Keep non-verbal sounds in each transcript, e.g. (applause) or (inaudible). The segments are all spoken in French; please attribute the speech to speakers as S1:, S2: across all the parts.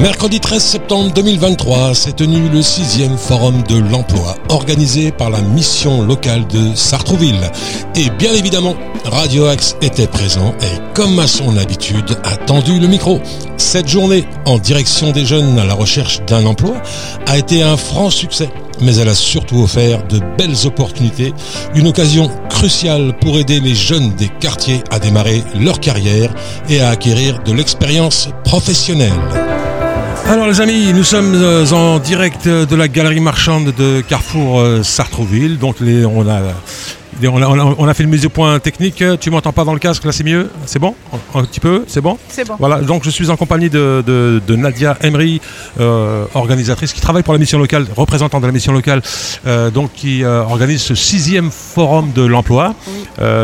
S1: Mercredi 13 septembre 2023 s'est tenu le sixième forum de l'emploi organisé par la mission locale de Sartrouville. Et bien évidemment, Radio Axe était présent et comme à son habitude a tendu le micro. Cette journée en direction des jeunes à la recherche d'un emploi a été un franc succès mais elle a surtout offert de belles opportunités, une occasion cruciale pour aider les jeunes des quartiers à démarrer leur carrière et à acquérir de l'expérience professionnelle. Alors les amis, nous sommes euh, en direct de la galerie marchande de Carrefour euh, Sartrouville. Donc les, on a on a, fait le mise au point technique. Tu m'entends pas dans le casque, là c'est mieux? C'est bon? Un petit peu? C'est bon?
S2: C'est bon.
S1: Voilà, donc je suis en compagnie de, Nadia Emery, euh, organisatrice qui travaille pour la mission locale, représentante de la mission locale, euh, donc qui euh, organise ce sixième forum de l'emploi.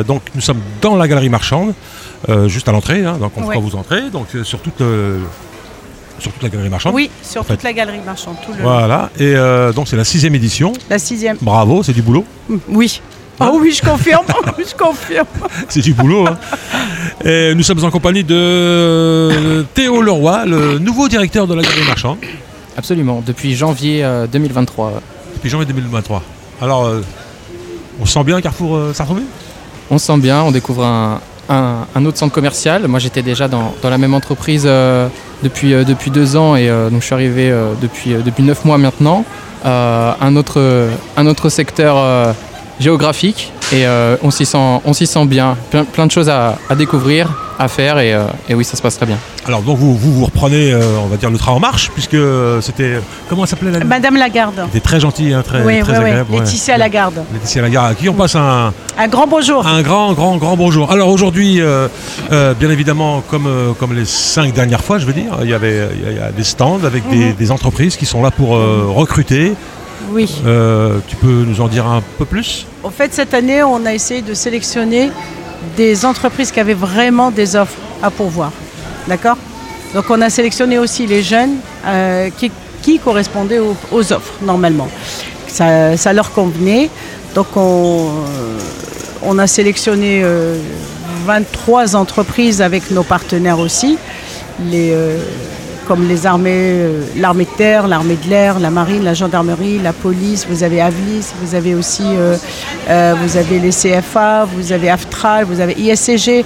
S1: donc nous sommes dans la galerie marchande, juste à l'entrée, hein, donc on va vous entrer, donc sur toute sur toute la galerie marchande
S2: Oui, sur toute la galerie marchande.
S1: Voilà, et donc c'est la sixième édition.
S2: La sixième.
S1: Bravo, c'est du boulot.
S2: Oui. Ah oui, je confirme, (laughs) (laughs) je confirme. (laughs)
S1: C'est du boulot. Hein. Et nous sommes en compagnie de Théo Leroy, le nouveau directeur de la galerie marchande.
S3: Absolument, depuis janvier 2023. Euh,
S1: depuis janvier 2023. Alors, euh, on sent bien Carrefour euh, Sartrouville
S3: On sent bien, on découvre un, autre centre commercial. Moi, j'étais déjà dans, la même entreprise depuis, depuis deux ans et donc je suis arrivé depuis, depuis neuf mois maintenant. un, autre, un autre secteur géographique et euh, on s'y sent, on s'y sent bien. Plein, de choses à, découvrir, à faire euh, et, oui, ça se passe très bien.
S1: Alors donc vous vous, reprenez, euh, on va dire le train en marche puisque c'était comment s'appelait la
S2: Madame Lagarde.
S1: C'était très gentil, hein, très,
S2: oui,
S1: très agréable.
S2: Oui. Laetitia Lagarde.
S1: Laetitia Lagarde, à qui on passe un
S2: un grand bonjour.
S1: Un grand grand grand bonjour. Alors aujourd'hui, bien évidemment, comme comme les cinq dernières fois, je veux dire, il y avait il y a des stands avec des, mhm. des, entreprises qui sont là pour recruter
S2: oui.
S1: Euh, tu peux nous en dire un peu plus?
S2: En fait, cette année, on a essayé de sélectionner des entreprises qui avaient vraiment des offres à pourvoir. D'accord? Donc, on a sélectionné aussi les jeunes euh, qui, correspondaient aux, offres, normalement. Ça, leur convenait. Donc, on, euh, a sélectionné 23 entreprises avec nos partenaires aussi. Comme les armées, euh, l'armée de terre, l'armée de l'air, la marine, la gendarmerie, la police, vous avez Avlis, vous avez aussi euh, euh, vous avez les CFA, vous avez Aftral, vous avez ISCG,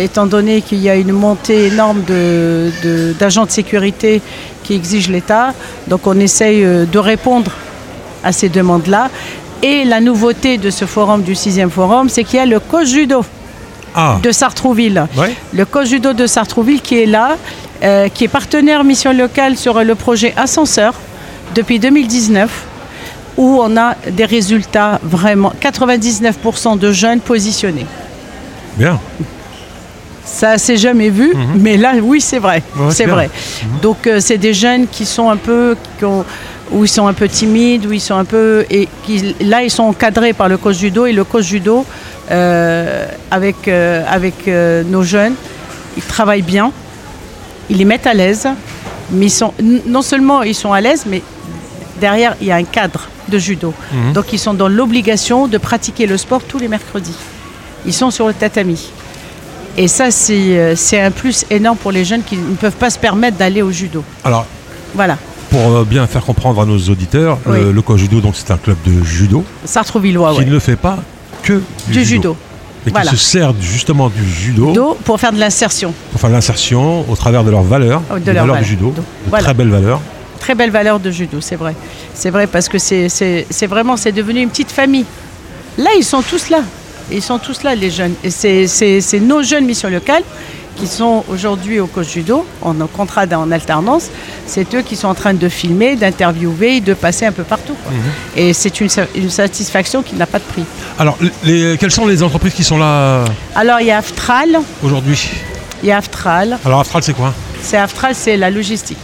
S2: étant donné qu'il y a une montée énorme d'agents de, de, sécurité qui exige l'État. Donc on essaye de répondre à ces demandes-là. Et la nouveauté de ce forum, du sixième forum, c'est qu'il y a le coach judo. Ah. de Sartrouville. Le coach judo de Sartrouville qui est là euh, qui est partenaire mission locale sur le projet Ascenseur depuis 2019 où on a des résultats vraiment 99% de jeunes positionnés.
S1: Bien.
S2: Ça s'est jamais vu, mhm. mais là oui c'est vrai, c'est vrai. Mhm. Donc euh, c'est des jeunes qui sont un peu où ils sont un peu timides, où ils sont un peu et qui là ils sont encadrés par le coach judo et le coach judo avec avec nos jeunes, ils travaillent bien ils les mettent à l'aise, mais ils sont, non seulement ils sont à l'aise, mais derrière, il y a un cadre de judo. Mhm. Donc ils sont dans l'obligation de pratiquer le sport tous les mercredis. Ils sont sur le tatami. Et ça, c'est euh, un plus énorme pour les jeunes qui ne peuvent pas se permettre d'aller au judo.
S1: Alors, voilà. Pour euh, bien faire comprendre à nos auditeurs, le, le Judo, donc c'est un club de judo. Qui ne fait pas que du, judo et qui se servent justement du judo
S2: pour faire de l'insertion.
S1: Pour faire de l'insertion au travers de leurs valeurs, oh, de leurs valeurs du judo, de très belles valeurs.
S2: Très belles valeurs de judo, c'est vrai. C'est vrai parce que c'est vraiment, c'est devenu une petite famille. Là, ils sont tous là. Ils sont tous là, les jeunes. Et c'est nos jeunes missions locales qui sont aujourd'hui au coach judo, en contrat en alternance, c'est eux qui sont en train de filmer, d'interviewer, de passer un peu partout. Mhm. Et c'est une, satisfaction qui n'a pas de prix.
S1: Alors, les, quelles sont les entreprises qui sont là
S2: Alors, il y a Aftral.
S1: Aujourd'hui?
S2: Il y a Aftral.
S1: Alors, Aftral, c'est quoi?
S2: C'est Aftral, c'est la logistique.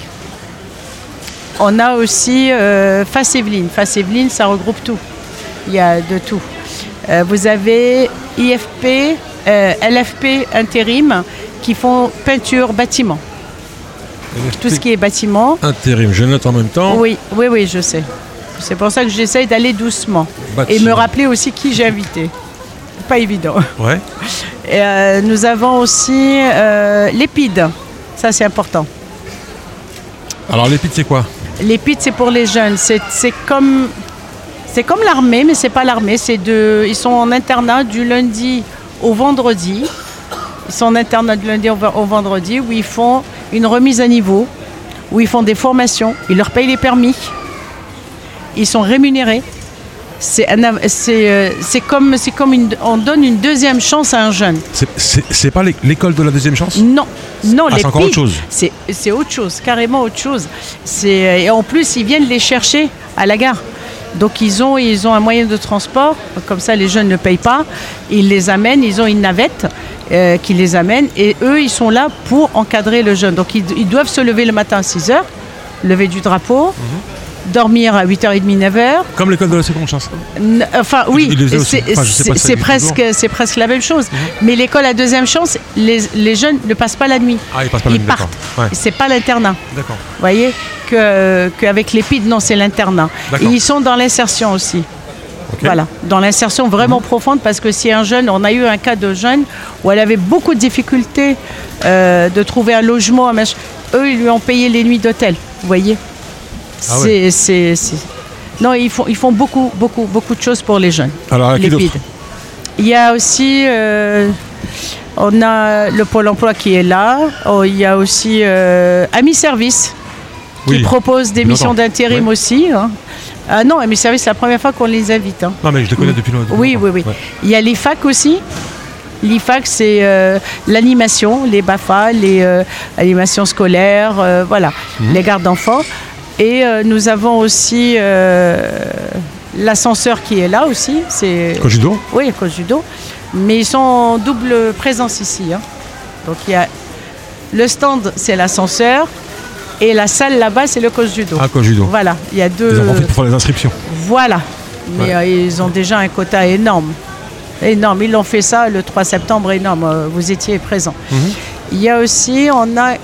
S2: On a aussi euh, Face Evelyne. Face Evelyne, ça regroupe tout. Il y a de tout. Euh, vous avez IFP, euh, LFP intérim qui font peinture, bâtiment. Tout ce qui est bâtiment.
S1: Intérim, je note en même temps.
S2: Oui, oui, oui, je sais. C'est pour ça que j'essaye d'aller doucement. Et me rappeler aussi qui j'ai invité. Pas évident.
S1: Ouais. (laughs)
S2: Euh, nous avons aussi euh, l'épide. Ça, c'est important.
S1: Alors l'épide, c'est quoi?
S2: L'épide, c'est pour les jeunes. C'est c'est comme, c'est comme l'armée, mais c'est pas l'armée. C'est de, ils sont en internat du lundi au vendredi. Ils sont en internat du lundi au, vendredi où ils font une remise à niveau, où ils font des formations. Ils leur payent les permis. Ils sont rémunérés. C'est un av- c'est euh, c'est comme, c'est comme une, on donne une deuxième chance à un jeune.
S1: C'est- pas l'é- l'école de la deuxième chance?
S2: Non, non,
S1: Ah,
S2: les
S1: c'est encore autre chose.
S2: C'est, c'est autre chose, carrément autre chose. C'est, et en plus, ils viennent les chercher à la gare. Donc ils ont, ils ont un moyen de transport, comme ça les jeunes ne payent pas. Ils les amènent, ils ont une navette euh, qui les amène et eux, ils sont là pour encadrer le jeune. Donc ils, ils doivent se lever le matin à 6 h, lever du drapeau,
S1: Mhm.
S2: dormir à 8h30, 9h.
S1: Comme l'école de la seconde chance.
S2: N- Enfin, oui, c'est
S1: Enfin,
S2: presque, presque la même chose. Mais l'école à deuxième chance, les, les jeunes ne passent pas la nuit.
S1: Ah, ils passent pas la
S2: ils
S1: nuit,
S2: partent.
S1: Ouais.
S2: C'est pas l'internat.
S1: D'accord.
S2: Vous voyez que qu'avec l'épide, non, c'est l'internat. Ils sont dans l'insertion aussi. Voilà, dans l'insertion vraiment profonde parce que si un jeune, on a eu un cas de jeune où elle avait beaucoup de difficultés euh, de trouver un logement, eux ils lui ont payé les nuits d'hôtel, vous voyez.
S1: Ah
S2: C'est- Non, ils font, ils font beaucoup, beaucoup, beaucoup de choses pour les jeunes.
S1: Alors, à qui
S2: Il y a aussi, euh, on a le Pôle emploi qui est là. Oh, il y a aussi euh, Ami Service qui
S1: Oui.
S2: propose des missions d'intérim aussi. hein. Ah non, Service, c'est la première fois qu'on les invite. hein.
S1: Non, mais je les connais depuis longtemps.
S2: Oui, oui, oui.
S1: Ouais.
S2: Il y a l'IFAC aussi. L'IFAC, c'est euh, l'animation, les BAFA, les euh, animations scolaires, euh, voilà,
S1: Mhm.
S2: les gardes d'enfants. Et euh, nous avons aussi l'ascenseur qui est là aussi. C'est
S1: Coach judo
S2: oui, coach judo. Mais ils sont en double présence ici. hein. Donc il y a le stand, c'est l'ascenseur. Et la salle là-bas, c'est le coach judo.
S1: Ah, coach judo.
S2: Voilà, il y a
S1: Ils
S2: deux.
S1: en profitent pour faire les inscriptions.
S2: Voilà. Mais
S1: Ouais.
S2: euh, ils ont déjà un quota énorme. Énorme. Ils l'ont fait ça le 3 septembre, énorme. Euh, Vous étiez présent.
S1: Mhm.
S2: Il y a aussi, on a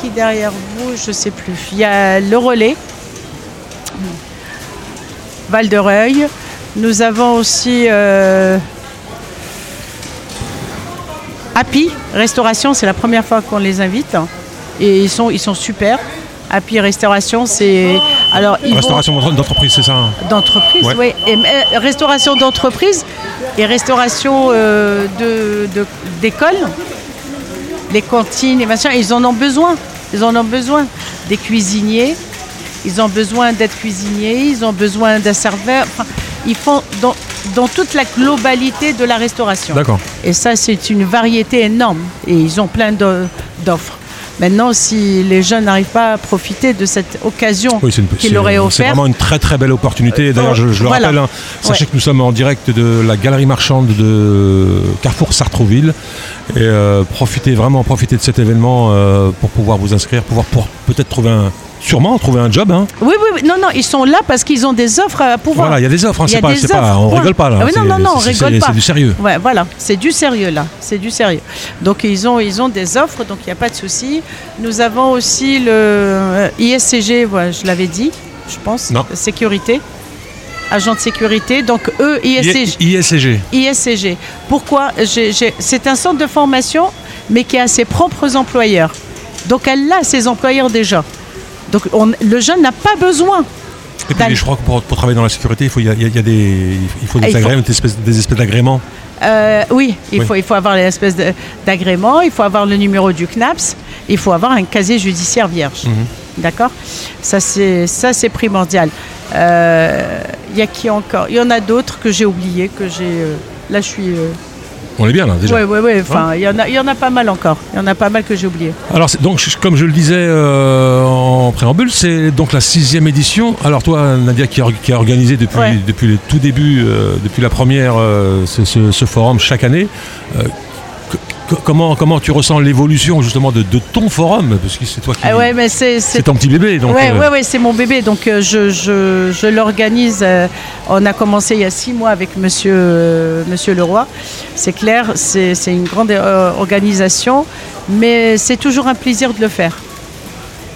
S2: qui derrière vous, je ne sais plus. Il y a le relais, Val de Reuil. Nous avons aussi euh, Happy Restauration, c'est la première fois qu'on les invite. Et ils sont, ils sont super. Happy Restauration, c'est. Alors, ils
S1: Restauration d'entre- d'entreprise, c'est ça hein
S2: d'entreprise,
S1: Ouais.
S2: oui. Et, euh, restauration d'entreprise et restauration euh, de, de- d'école, les cantines, les machins, ils en ont besoin. Ils en ont besoin. Des cuisiniers, ils ont besoin d'être cuisiniers, ils ont besoin d'un serveur. Enfin, ils font dans, dans toute la globalité de la restauration.
S1: D'accord.
S2: Et ça, c'est une variété énorme. Et ils ont plein d'offres. Maintenant, si les jeunes n'arrivent pas à profiter de cette occasion
S1: Oui, c'est
S2: qu'ils
S1: c'est-
S2: leur
S1: C'est
S2: offerte,
S1: vraiment une très très belle opportunité. D'ailleurs, je, je le
S2: Voilà.
S1: rappelle, hein, sachez
S2: Ouais.
S1: que nous sommes en direct de la galerie marchande de Carrefour Sartrouville. Et euh, profitez vraiment, profitez de cet événement euh, pour pouvoir vous inscrire, pouvoir pour peut-être trouver un, sûrement trouver un job. Hein.
S2: Oui, oui, oui. Non, non, ils sont là parce qu'ils ont des offres à pouvoir.
S1: Voilà, il y a des offres. hein, c'est pas, on rigole pas là.
S2: Ah non, non, non, on rigole
S1: c'est-
S2: pas.
S1: C'est du sérieux.
S2: Ouais, voilà, c'est du sérieux là, c'est du sérieux. Donc ils ont, ils ont des offres, donc il n'y a pas de souci. Nous avons aussi le euh, ISCG, je l'avais dit, je pense,
S1: Non.
S2: sécurité, agent de sécurité. Donc eux, ISCG,
S1: ISCG.
S2: ISCG. Pourquoi? C'est un centre de formation, mais qui a ses propres employeurs. Donc elle a ses employeurs déjà. Donc on- le jeune n'a pas besoin.
S1: Et puis, je crois que pour, pour travailler dans la sécurité, il faut, y a, il y a- il y a des, il faut
S2: Ah,
S1: des
S2: il faut-
S1: agréments, des espèces, des espèces d'agréments.
S2: Euh, oui, il,
S1: Oui.
S2: Faut, il faut avoir l'espèce d'agrément, il faut avoir le numéro du CNAPS, il faut avoir un casier judiciaire vierge.
S1: Mhm.
S2: D'accord? Ça, c'est primordial. Euh, Il y a qui encore? Il y en a d'autres que j'ai oubliés, que j'ai. euh, là, je suis. euh,
S1: On est bien là déjà.
S2: ouais, ouais, ouais. Enfin, il y en a, il y en a pas mal encore. Il y en a pas mal que j'ai oubliés.
S1: Alors donc comme je le disais euh, en préambule, c'est donc la sixième édition. Alors toi Nadia qui a, or- qui a organisé depuis,
S2: Ouais.
S1: depuis le tout début, euh, depuis la première euh, ce, ce- ce forum chaque année. Comment, comment tu ressens l'évolution justement de, de ton forum? Parce que c'est toi qui...
S2: Ah ouais, mais c'est.
S1: ton petit bébé. Donc,
S2: ouais,
S1: euh,
S2: ouais, ouais, c'est mon bébé. Donc euh, je, je, je l'organise. euh, on a commencé il y a six mois avec Monsieur, euh, Monsieur Leroy. C'est clair, c'est c'est une grande organisation, mais c'est toujours un plaisir de le faire.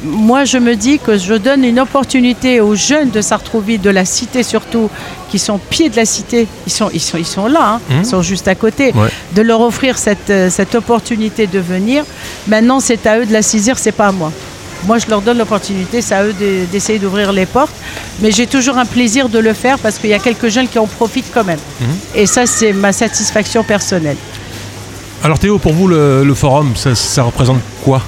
S2: Moi, je me dis que je donne une opportunité aux jeunes de Sartrouville, de la cité surtout, qui sont pieds de la cité. Ils sont, ils sont, ils sont là, hein,
S1: Mhm.
S2: ils sont juste à côté.
S1: Ouais.
S2: De leur offrir cette, euh, cette opportunité de venir. Maintenant, c'est à eux de la saisir, c'est pas à moi. moi je leur donne l'opportunité, c'est à eux de- d'essayer d'ouvrir les portes. Mais j'ai toujours un plaisir de le faire parce qu'il y a quelques jeunes qui en profitent quand même.
S1: Mhm.
S2: Et ça, c'est ma satisfaction personnelle.
S1: Alors Théo, pour vous, le, le forum, ça, ça représente quoi?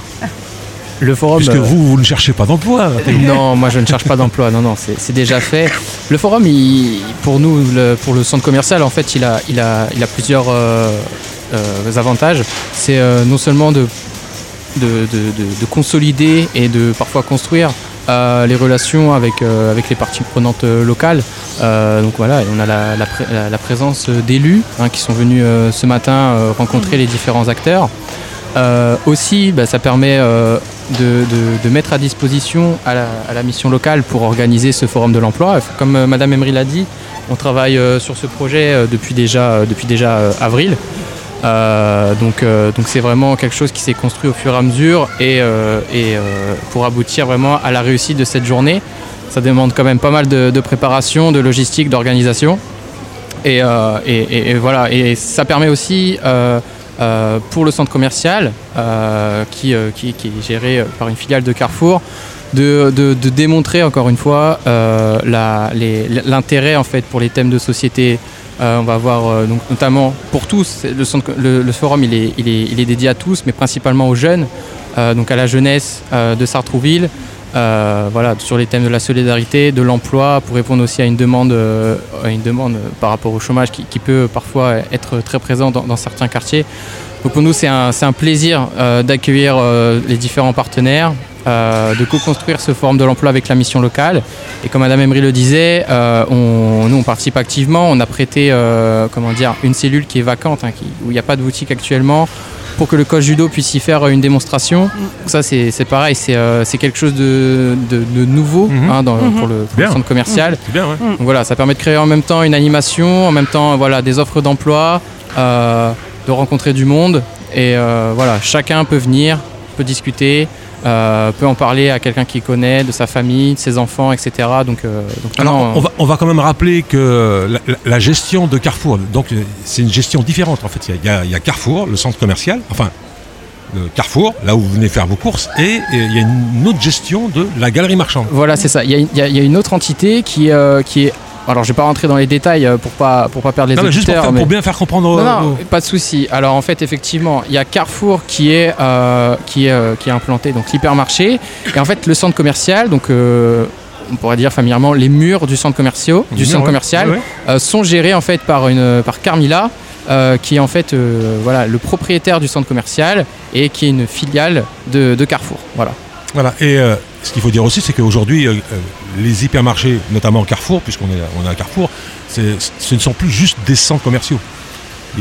S3: Le forum.
S1: Puisque
S3: euh,
S1: vous, vous ne cherchez pas d'emploi.
S3: Non, moi je ne cherche pas d'emploi. Non, non, c'est déjà fait. Le forum, il- pour nous, le- pour le centre commercial, en fait, il a, il a, il a plusieurs euh, euh, avantages. C'est euh, non seulement de, de, de- de- de consolider et de parfois construire les relations avec, avec les parties prenantes locales. Donc voilà, on a la, la pré- la- la présence d'élus hein, qui sont venus ce matin rencontrer les différents acteurs. Euh, aussi, bah, ça permet euh, de, mettre à disposition à la, mission locale pour organiser ce forum de l'emploi. Comme euh, Madame Emery l'a dit, on travaille euh, sur ce projet depuis déjà, depuis déjà avril. Donc c'est vraiment quelque chose qui s'est construit au fur et à mesure et, pour aboutir vraiment à la réussite de cette journée. Ça demande quand même pas mal de, préparation, de logistique, d'organisation. Et- et voilà, et ça permet aussi euh, pour le centre commercial, euh, qui, euh, qui- est géré par une filiale de Carrefour, de, démontrer encore une fois l'intérêt en fait pour les thèmes de société. On va voir euh, donc notamment pour tous, le, forum est, il, est, dédié à tous, mais principalement aux jeunes, donc à la jeunesse de Sartrouville. Euh, voilà, sur les thèmes de la solidarité, de l'emploi, pour répondre aussi à une demande, euh, à une demande par rapport au chômage qui, peut parfois être très présent dans, certains quartiers. Donc pour nous, c'est un, un plaisir euh, d'accueillir les différents partenaires, de co-construire ce forum de l'emploi avec la mission locale. Et comme Madame Emery le disait, nous on participe activement. On a prêté, comment dire, une cellule qui est vacante, hein, où il n'y a pas de boutique actuellement pour que le coach judo puisse y faire une démonstration. Donc ça, c'est c'est pareil, c'est euh, c'est quelque chose de, de- de nouveau
S1: Mhm.
S3: hein, dans-
S2: Mhm.
S3: pour, le, pour le
S1: Bien.
S3: centre commercial.
S1: Bien, ouais.
S3: Donc voilà, ça permet de créer en même temps une animation, en même temps voilà, des offres d'emploi, euh, de rencontrer du monde. Et euh, voilà, chacun peut venir, peut discuter, euh, peut en parler à quelqu'un qu'il connaît, de sa famille, de ses enfants, etc. Donc, euh, donc
S1: Alors,
S3: non,
S1: on va, on va quand même rappeler que la, la- la gestion de Carrefour, donc euh, c'est une gestion différente en fait. Il y, a, il y a Carrefour, le centre commercial, enfin le Carrefour, là où vous venez faire vos courses, et, et il y a une autre gestion de la galerie marchande.
S3: Voilà, c'est ça. Il y, a une- il y a- il y a une autre entité qui, euh, qui est. Alors, je vais pas rentrer dans les détails euh, pour pas pour pas perdre les
S1: Non, mais juste pour,
S3: auditeurs.
S1: faire-
S3: mais-
S1: pour bien faire comprendre.
S3: Non, non,
S1: aux-
S3: pas de souci. Alors en fait, effectivement, il y a Carrefour qui est, euh, qui est, euh, qui est implanté, donc l'hypermarché. Et en fait, le centre commercial, donc euh, on pourrait dire familièrement, les murs du centre, commercial, du centre
S1: Ouais,
S3: commercial
S1: ouais, ouais.
S3: sont gérés en fait par, une, par Carmila. qui est en fait voilà, le propriétaire du centre commercial et qui est une filiale de, de Carrefour. Voilà.
S1: Voilà. Et ce qu'il faut dire aussi, c'est qu'aujourd'hui, euh, euh, les hypermarchés, notamment Carrefour, puisqu'on est, on est à Carrefour, c'est- ce ne sont plus juste des centres commerciaux.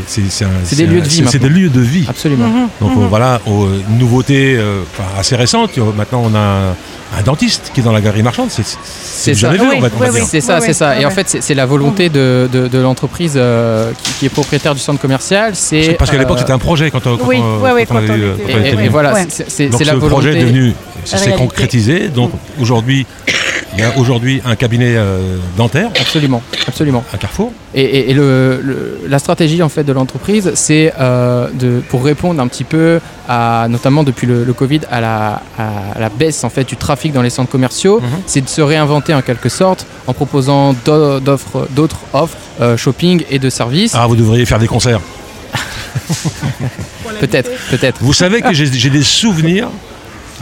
S1: C'est c'est un-
S3: C'est des
S1: un-
S3: lieux de vie
S1: c'est- C'est des lieux de vie.
S3: Absolument.
S2: Mhm.
S1: Donc
S2: Mhm.
S1: euh, voilà, aux nouveautés euh, assez récentes. Maintenant, on a un, dentiste qui est dans la galerie marchande. C'est c'est
S3: ça.
S1: jamais vu,
S2: Oui,
S1: on va, on va
S2: oui.
S3: C'est ça, c'est ça. Et en fait, c'est c'est la volonté de, de- de l'entreprise euh, qui, qui est propriétaire du centre commercial. C'est
S1: Parce qu'à l'époque, c'était un projet quand, on- quand
S2: Oui,
S1: on, quand on avait-
S3: Et, et- et voilà, c'est- la volonté.
S1: projet est devenu, ça s'est concrétisé. Donc aujourd'hui, il y a aujourd'hui un cabinet euh, dentaire
S3: Absolument, absolument.
S1: à Carrefour.
S3: Et, et- et le- le- la stratégie en fait de l'entreprise, c'est euh, de pour répondre un petit peu à, notamment depuis le, le Covid, à la, à la baisse en fait du trafic dans les centres commerciaux,
S1: Mhm.
S3: c'est de se réinventer en quelque sorte en proposant d'o- d'offres- d'autres offres euh, shopping et de services.
S1: Ah, vous devriez faire des concerts. (laughs)
S3: Peut-être, peut-être.
S1: Vous savez que (laughs) j'ai des souvenirs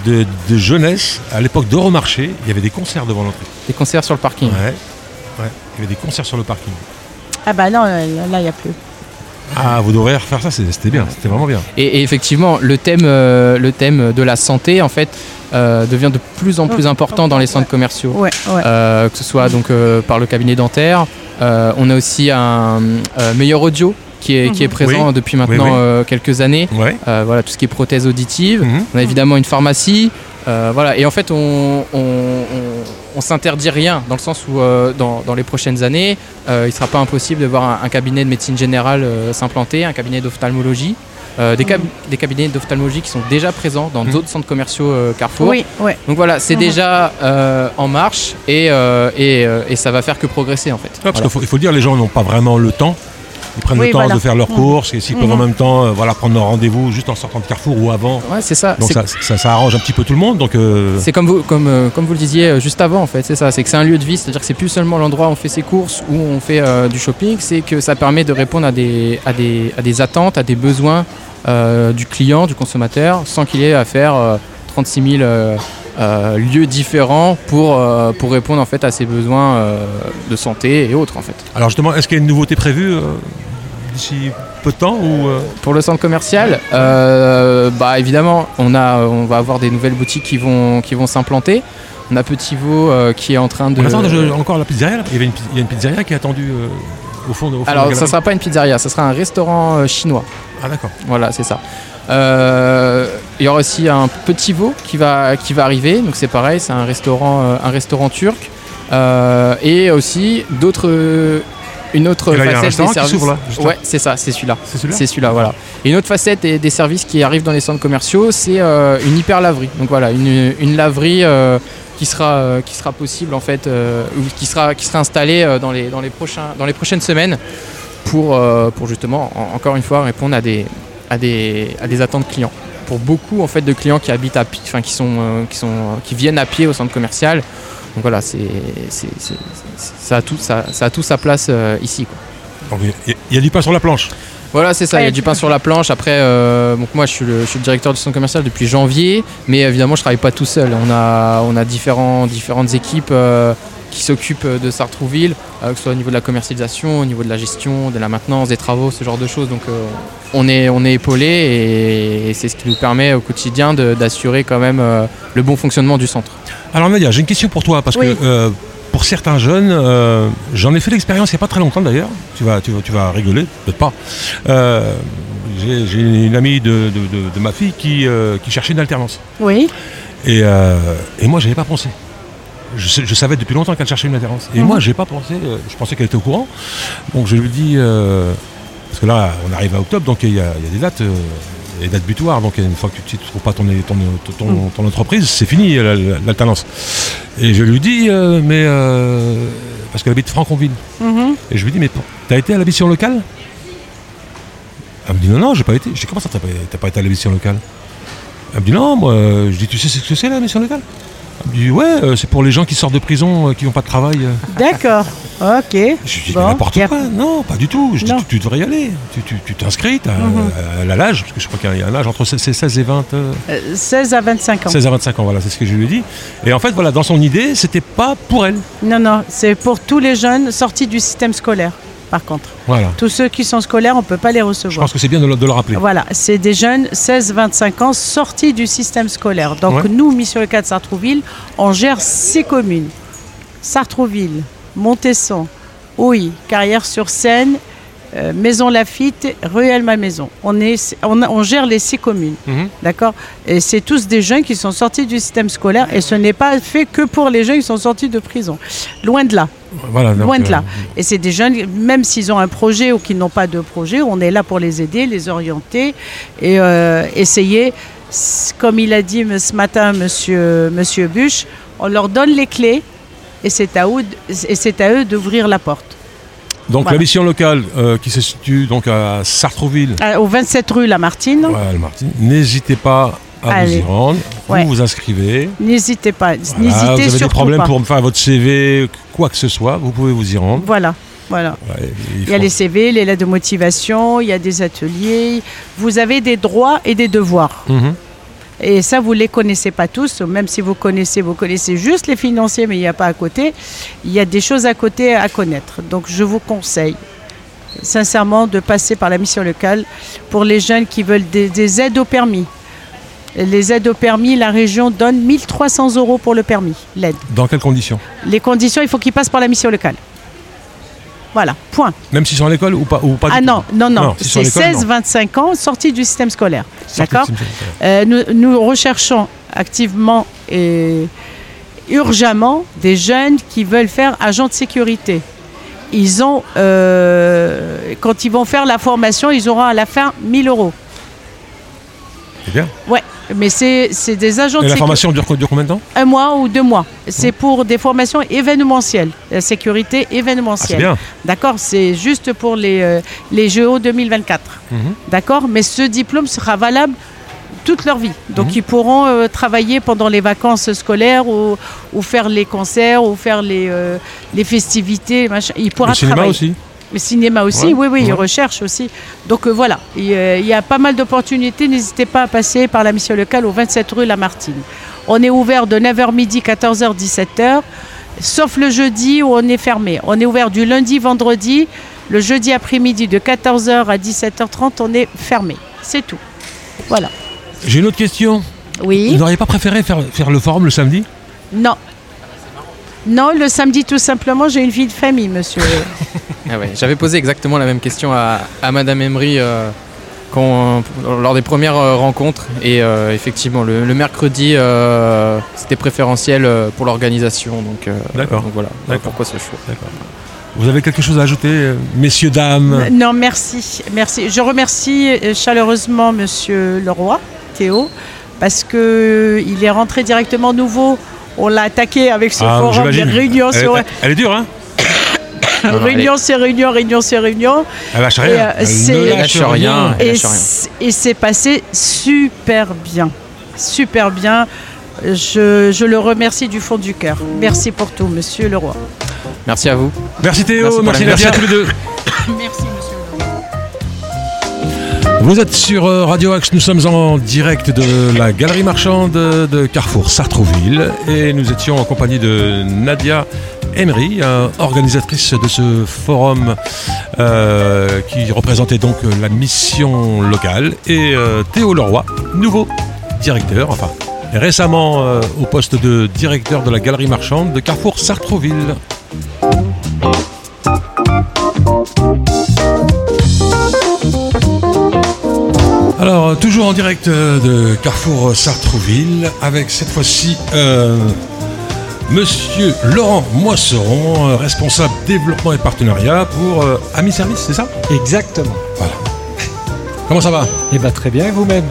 S1: de, de jeunesse. À l'époque d'Euromarché, il y avait des concerts devant l'entrée.
S3: Des concerts sur le parking.
S1: Ouais. Ouais. Il y avait des concerts sur le parking.
S2: Ah bah non, là, il n'y a plus.
S1: Ah, vous devriez refaire ça, c'est- c'était bien, c'était vraiment bien.
S3: Et, et effectivement, le thème, euh, le thème de la santé, en fait, euh, devient de plus en plus important dans les centres commerciaux.
S2: Ouais, ouais.
S3: Euh, que ce soit donc euh, par le cabinet dentaire. Euh, on a aussi un euh, meilleur audio qui est, qui est
S2: Mhm.
S3: présent
S1: Oui.
S3: depuis maintenant
S1: Oui, oui.
S3: euh, quelques années.
S1: Ouais.
S3: Euh, voilà, tout ce qui est prothèse auditive.
S1: Mhm.
S3: On a évidemment une pharmacie. Euh, voilà. Et en fait, on, on, on- on s'interdit rien dans le sens où euh, dans, dans les prochaines années, euh, il ne sera pas impossible de voir un, un cabinet de médecine générale euh, s'implanter, un cabinet d'ophtalmologie. euh, des, cab- des cabinets d'ophtalmologie qui sont déjà présents dans
S1: Mhm.
S3: d'autres centres commerciaux euh, Carrefour.
S2: Oui, ouais.
S3: Donc voilà, c'est
S2: Mhm.
S3: déjà euh, en marche et, euh, et, euh, et ça va faire que progresser en fait.
S1: Ouais, parce
S3: Voilà.
S1: qu'il faut, faut le dire, les gens n'ont pas vraiment le temps ils prennent
S2: Oui,
S1: le temps
S2: voilà.
S1: de faire leurs
S2: Mhm.
S1: courses et s'ils peuvent en
S2: Mhm.
S1: même temps euh, voilà, prendre leur rendez-vous juste en sortant de Carrefour ou avant.
S3: Ouais, c'est ça.
S1: Donc ça, ça, ça arrange un petit peu tout le monde. Donc euh,
S3: C'est comme vous, comme, euh, comme vous le disiez juste avant, en fait, c'est ça. C'est que c'est un lieu de vie, c'est-à-dire que c'est plus seulement l'endroit où on fait ses courses, où on fait du shopping, c'est que ça permet de répondre à des, à des, à des attentes, à des besoins du client, du consommateur, sans qu'il ait à faire euh, 36 000 euh, lieux différents pour, euh, pour répondre en fait à ses besoins euh, de santé et autres, en fait.
S1: alors justement, est-ce qu'il y a une nouveauté prévue d'ici peu de temps ou
S3: Pour le centre commercial, bah évidemment, on, a, on va avoir des nouvelles boutiques qui vont, qui vont s'implanter. On a Petit Vaux qui est en train de.
S1: Encore la pizzeria là Il y, avait une, pi- il y a une pizzeria qui est attendue au fond de au fond de
S3: Alors, ça
S1: galerie.
S3: sera pas une pizzeria, ça sera un restaurant chinois.
S1: Ah d'accord.
S3: Voilà, c'est ça. Euh, il y aura aussi un petit veau qui va, qui va arriver. Donc c'est pareil, c'est un restaurant, euh, un restaurant turc. Euh, et aussi d'autres, une autre
S1: là, un
S3: facette
S1: restaurant
S3: des services.
S1: là,
S3: ouais, c'est ça, c'est celui-là.
S1: C'est celui-là
S3: C'est celui-là, voilà. Et une autre facette des, des services qui arrivent dans les centres commerciaux, c'est euh, une hyper laverie. Donc voilà, une, une laverie euh, qui sera euh, qui sera possible en fait, ou qui sera qui sera installée dans les dans les prochains dans les prochaines semaines pour pour justement en- encore une fois répondre à des à des à des attentes clients. Pour beaucoup en fait de clients qui habitent à pied, enfin qui sont euh, qui sont euh, qui viennent à pied au centre commercial. Donc voilà, c'est ça a tout ça, ça a tout sa place euh, ici. quoi.
S1: Donc, il y a- il y a du pain sur la planche.
S3: Voilà, c'est ça, il y a du pain sur la planche. Après, euh, donc moi je suis, le, je suis le directeur du centre commercial depuis janvier, mais évidemment je travaille pas tout seul. On a, on a différents, différentes équipes euh, qui s'occupent de Sartrouville, euh, que ce soit au niveau de la commercialisation, au niveau de la gestion, de la maintenance, des travaux, ce genre de choses. Donc euh, on est, on est épaulé et, et c'est ce qui nous permet au quotidien d'assurer quand même euh, le bon fonctionnement du centre.
S1: Alors Nadia, j'ai une question pour toi parce
S2: Oui.
S1: que euh, pour certains jeunes, euh, j'en ai fait l'expérience il n'y a pas très longtemps d'ailleurs. Tu vas, tu vas, tu vas rigoler, peut-être pas. Euh, j'ai une amie de, de- de- de ma fille qui, euh, qui cherchait une alternance.
S2: Oui.
S1: Et, euh, et moi, j'avais pas pensé. Je, savais depuis longtemps qu'elle cherchait une alternance. Et
S2: Mhm.
S1: moi, j'ai pas pensé. euh, je pensais qu'elle était au courant. Donc je lui dis, euh, parce que là, on arrive à octobre, donc il y a, il y a des dates, euh, des dates butoirs. Donc une fois que tu ne trouves pas ton, ton, ton, ton- ton entreprise, c'est fini la- la- l'alternance. Et je lui dis, euh, mais parce qu'elle habite Franconville.
S2: Mhm.
S1: Et je lui dis, mais t'as été à la mission locale? Elle me dit, non, non, j'ai pas été. Je dis, comment ça, t'as pas, pas été à la mission locale? Elle me dit, non, moi, je dis, tu sais ce que c'est la mission locale? Me dit, ouais, euh, c'est pour les gens qui sortent de prison, euh, qui n'ont pas de travail. euh.
S2: D'accord. Ok.
S1: Je lui dis,
S2: Bon,
S1: n'importe quoi. Non, pas du tout. Je dis,
S2: Non.
S1: tu, tu devrais y aller. Tu- Tu tu t'inscris, tu
S2: Mhm.
S1: as l'âge, parce que je crois qu'il y a un âge entre 16 16 et 20. euh,
S2: Euh, 16 à 25 ans.
S1: 16 à 25 ans, voilà, c'est ce que je lui ai dit. Et en fait, voilà, dans son idée, c'était pas pour elle.
S2: Non, non, c'est pour tous les jeunes sortis du système scolaire, par contre.
S1: Voilà.
S2: Tous ceux qui sont scolaires, on ne peut pas les
S1: Je
S2: recevoir.
S1: pense que c'est bien de le, de le rappeler.
S2: Voilà, c'est des jeunes 16-25 ans sortis du système scolaire. Donc
S1: Ouais.
S2: nous, Mission Le 4 Sartrouville, on gère six communes. Sartrouville, Montesson, Houy, Carrière-sur-Seine, euh, Maison Lafitte, Ruelle Ma Maison. On, est, on, a- on gère les six communes.
S1: Mhm.
S2: D'accord? Et c'est tous des jeunes qui sont sortis du système scolaire et ce n'est pas fait que pour les jeunes qui sont sortis de prison. Loin de là.
S1: Voilà, donc,
S2: Loin de
S1: euh,
S2: là. Et c'est des jeunes, même s'ils ont un projet ou qu'ils n'ont pas de projet, on est là pour les aider, les orienter et euh, essayer, comme il a dit ce matin monsieur, monsieur Buch, on leur donne les clés et c'est à eux, d- et c'est à eux d'ouvrir la porte.
S1: Donc
S2: Voilà.
S1: la mission locale euh, qui se situe donc à Sartrouville,
S2: Ah, Au 27 rue Lamartine,
S1: Martin, n'hésitez pas à
S2: Allez.
S1: vous y rendre.
S2: Ouais.
S1: Vous vous inscrivez.
S2: n'hésitez pas,
S1: Voilà,
S2: n'hésitez
S1: vous avez des problèmes
S2: pas.
S1: pour me faire votre CV, quoi que ce soit, vous pouvez vous y rendre.
S2: Voilà, voilà.
S1: Ouais,
S2: Il y a les CV, les lettres de motivation, il y a des ateliers. Vous avez des droits et des devoirs.
S1: Mhm.
S2: Et ça, vous ne les connaissez pas tous, même si vous connaissez, vous connaissez juste les financiers, mais il n'y a pas à côté. Il y a des choses à côté à connaître. Donc je vous conseille sincèrement de passer par la mission locale pour les jeunes qui veulent des, des aides au permis. Les aides au permis, la région donne 1300 euros pour le permis, l'aide.
S1: Dans quelles conditions?
S2: Les conditions, il faut qu'ils passent par la mission locale. Voilà, point.
S1: Même s'ils sont à l'école ou pas, ou pas
S2: Ah non, non, non, c'est
S1: l'école, non.
S2: 16-25 ans sortis du système scolaire. D'accord Euh, nous, nous recherchons activement et urgemment des jeunes qui veulent faire agent de sécurité. Ils ont, euh, quand ils vont faire la formation, ils auront à la fin 1000 euros.
S1: C'est bien.
S2: Ouais, Mais c'est des agents
S1: Et
S2: de
S1: la
S2: sécurité.
S1: formation dure, dure combien de temps?
S2: Un mois ou deux mois. C'est pour des formations événementielles, la sécurité
S1: Ah, c'est
S2: événementielle.
S1: bien.
S2: D'accord? C'est juste pour les, euh, les JO 2024.
S1: Mhm.
S2: D'accord? Mais ce diplôme sera valable toute leur vie. Donc
S1: Mhm.
S2: ils pourront euh, travailler pendant les vacances scolaires ou, ou faire les concerts ou faire les, euh, les festivités. Machin. Ils pourront
S1: Le cinéma
S2: travailler.
S1: aussi?
S2: Le cinéma aussi,
S1: Ouais,
S2: oui, oui, ils
S1: ouais.
S2: recherchent aussi. Donc euh, voilà, il, euh, y a pas mal d'opportunités. N'hésitez pas à passer par la mission locale au 27 rue Lamartine. On est ouvert de 9h midi, 14h, 17h, sauf le jeudi où on est fermé. On est ouvert du lundi, vendredi. Le jeudi après-midi de 14h à 17h30, on est fermé. C'est tout. Voilà.
S1: J'ai une autre question. Vous
S2: Oui.
S1: n'auriez pas préféré faire, faire le forum le samedi?
S2: Non. Non, le samedi, tout simplement, j'ai une vie de famille, monsieur. (laughs)
S3: Ah ouais, J'avais posé exactement la même question à, à Madame Emery euh, quand- lors des premières euh, rencontres. Et euh, effectivement, le, le mercredi, euh, c'était préférentiel euh, pour l'organisation. Donc, euh,
S1: D'accord.
S3: donc voilà,
S1: D'accord.
S3: pourquoi ce choix?
S1: D'accord. Vous avez quelque chose à ajouter, euh, messieurs, dames?
S2: Non, merci. Merci. Je remercie euh, chaleureusement Monsieur Leroy, Théo, parce que il est rentré directement nouveau. On l'a attaqué avec ce
S1: Ah,
S2: forum, des réunions
S1: elle,
S2: sur
S1: elle- elle est dure, hein (coughs)
S3: non,
S2: réunion, c'est réunion, réunion, c'est réunion.
S1: Elle lâche
S2: Et,
S1: rien.
S2: euh,
S1: Elle ne
S3: lâche rien. Elle
S2: Et
S3: lâche rien.
S2: c- et c'est passé super bien. Super bien. Je, je le remercie du fond du cœur. Merci pour tout, Monsieur Leroy.
S3: Merci à vous.
S1: Merci Théo,
S3: Merci
S1: Nadia,
S3: merci.
S1: tous les deux. (coughs)
S2: Merci.
S1: Vous êtes sur euh, Radio Axe, nous sommes en direct de la galerie marchande de Carrefour Sartrouville. Et nous étions en compagnie de Nadia Emery, euh, organisatrice de ce forum euh, qui représentait donc la mission locale. Et Théo Leroy, nouveau directeur, enfin récemment au poste de directeur de la galerie marchande de Carrefour Sartrouville. Alors, euh, toujours en direct euh, de Carrefour Sartrouville, avec cette fois-ci euh, Monsieur Laurent Moisseron, euh, responsable développement et partenariat pour euh, Ami Service, c'est ça?
S4: Exactement.
S1: Voilà. Comment ça va?
S4: Et bien très bien, et vous-même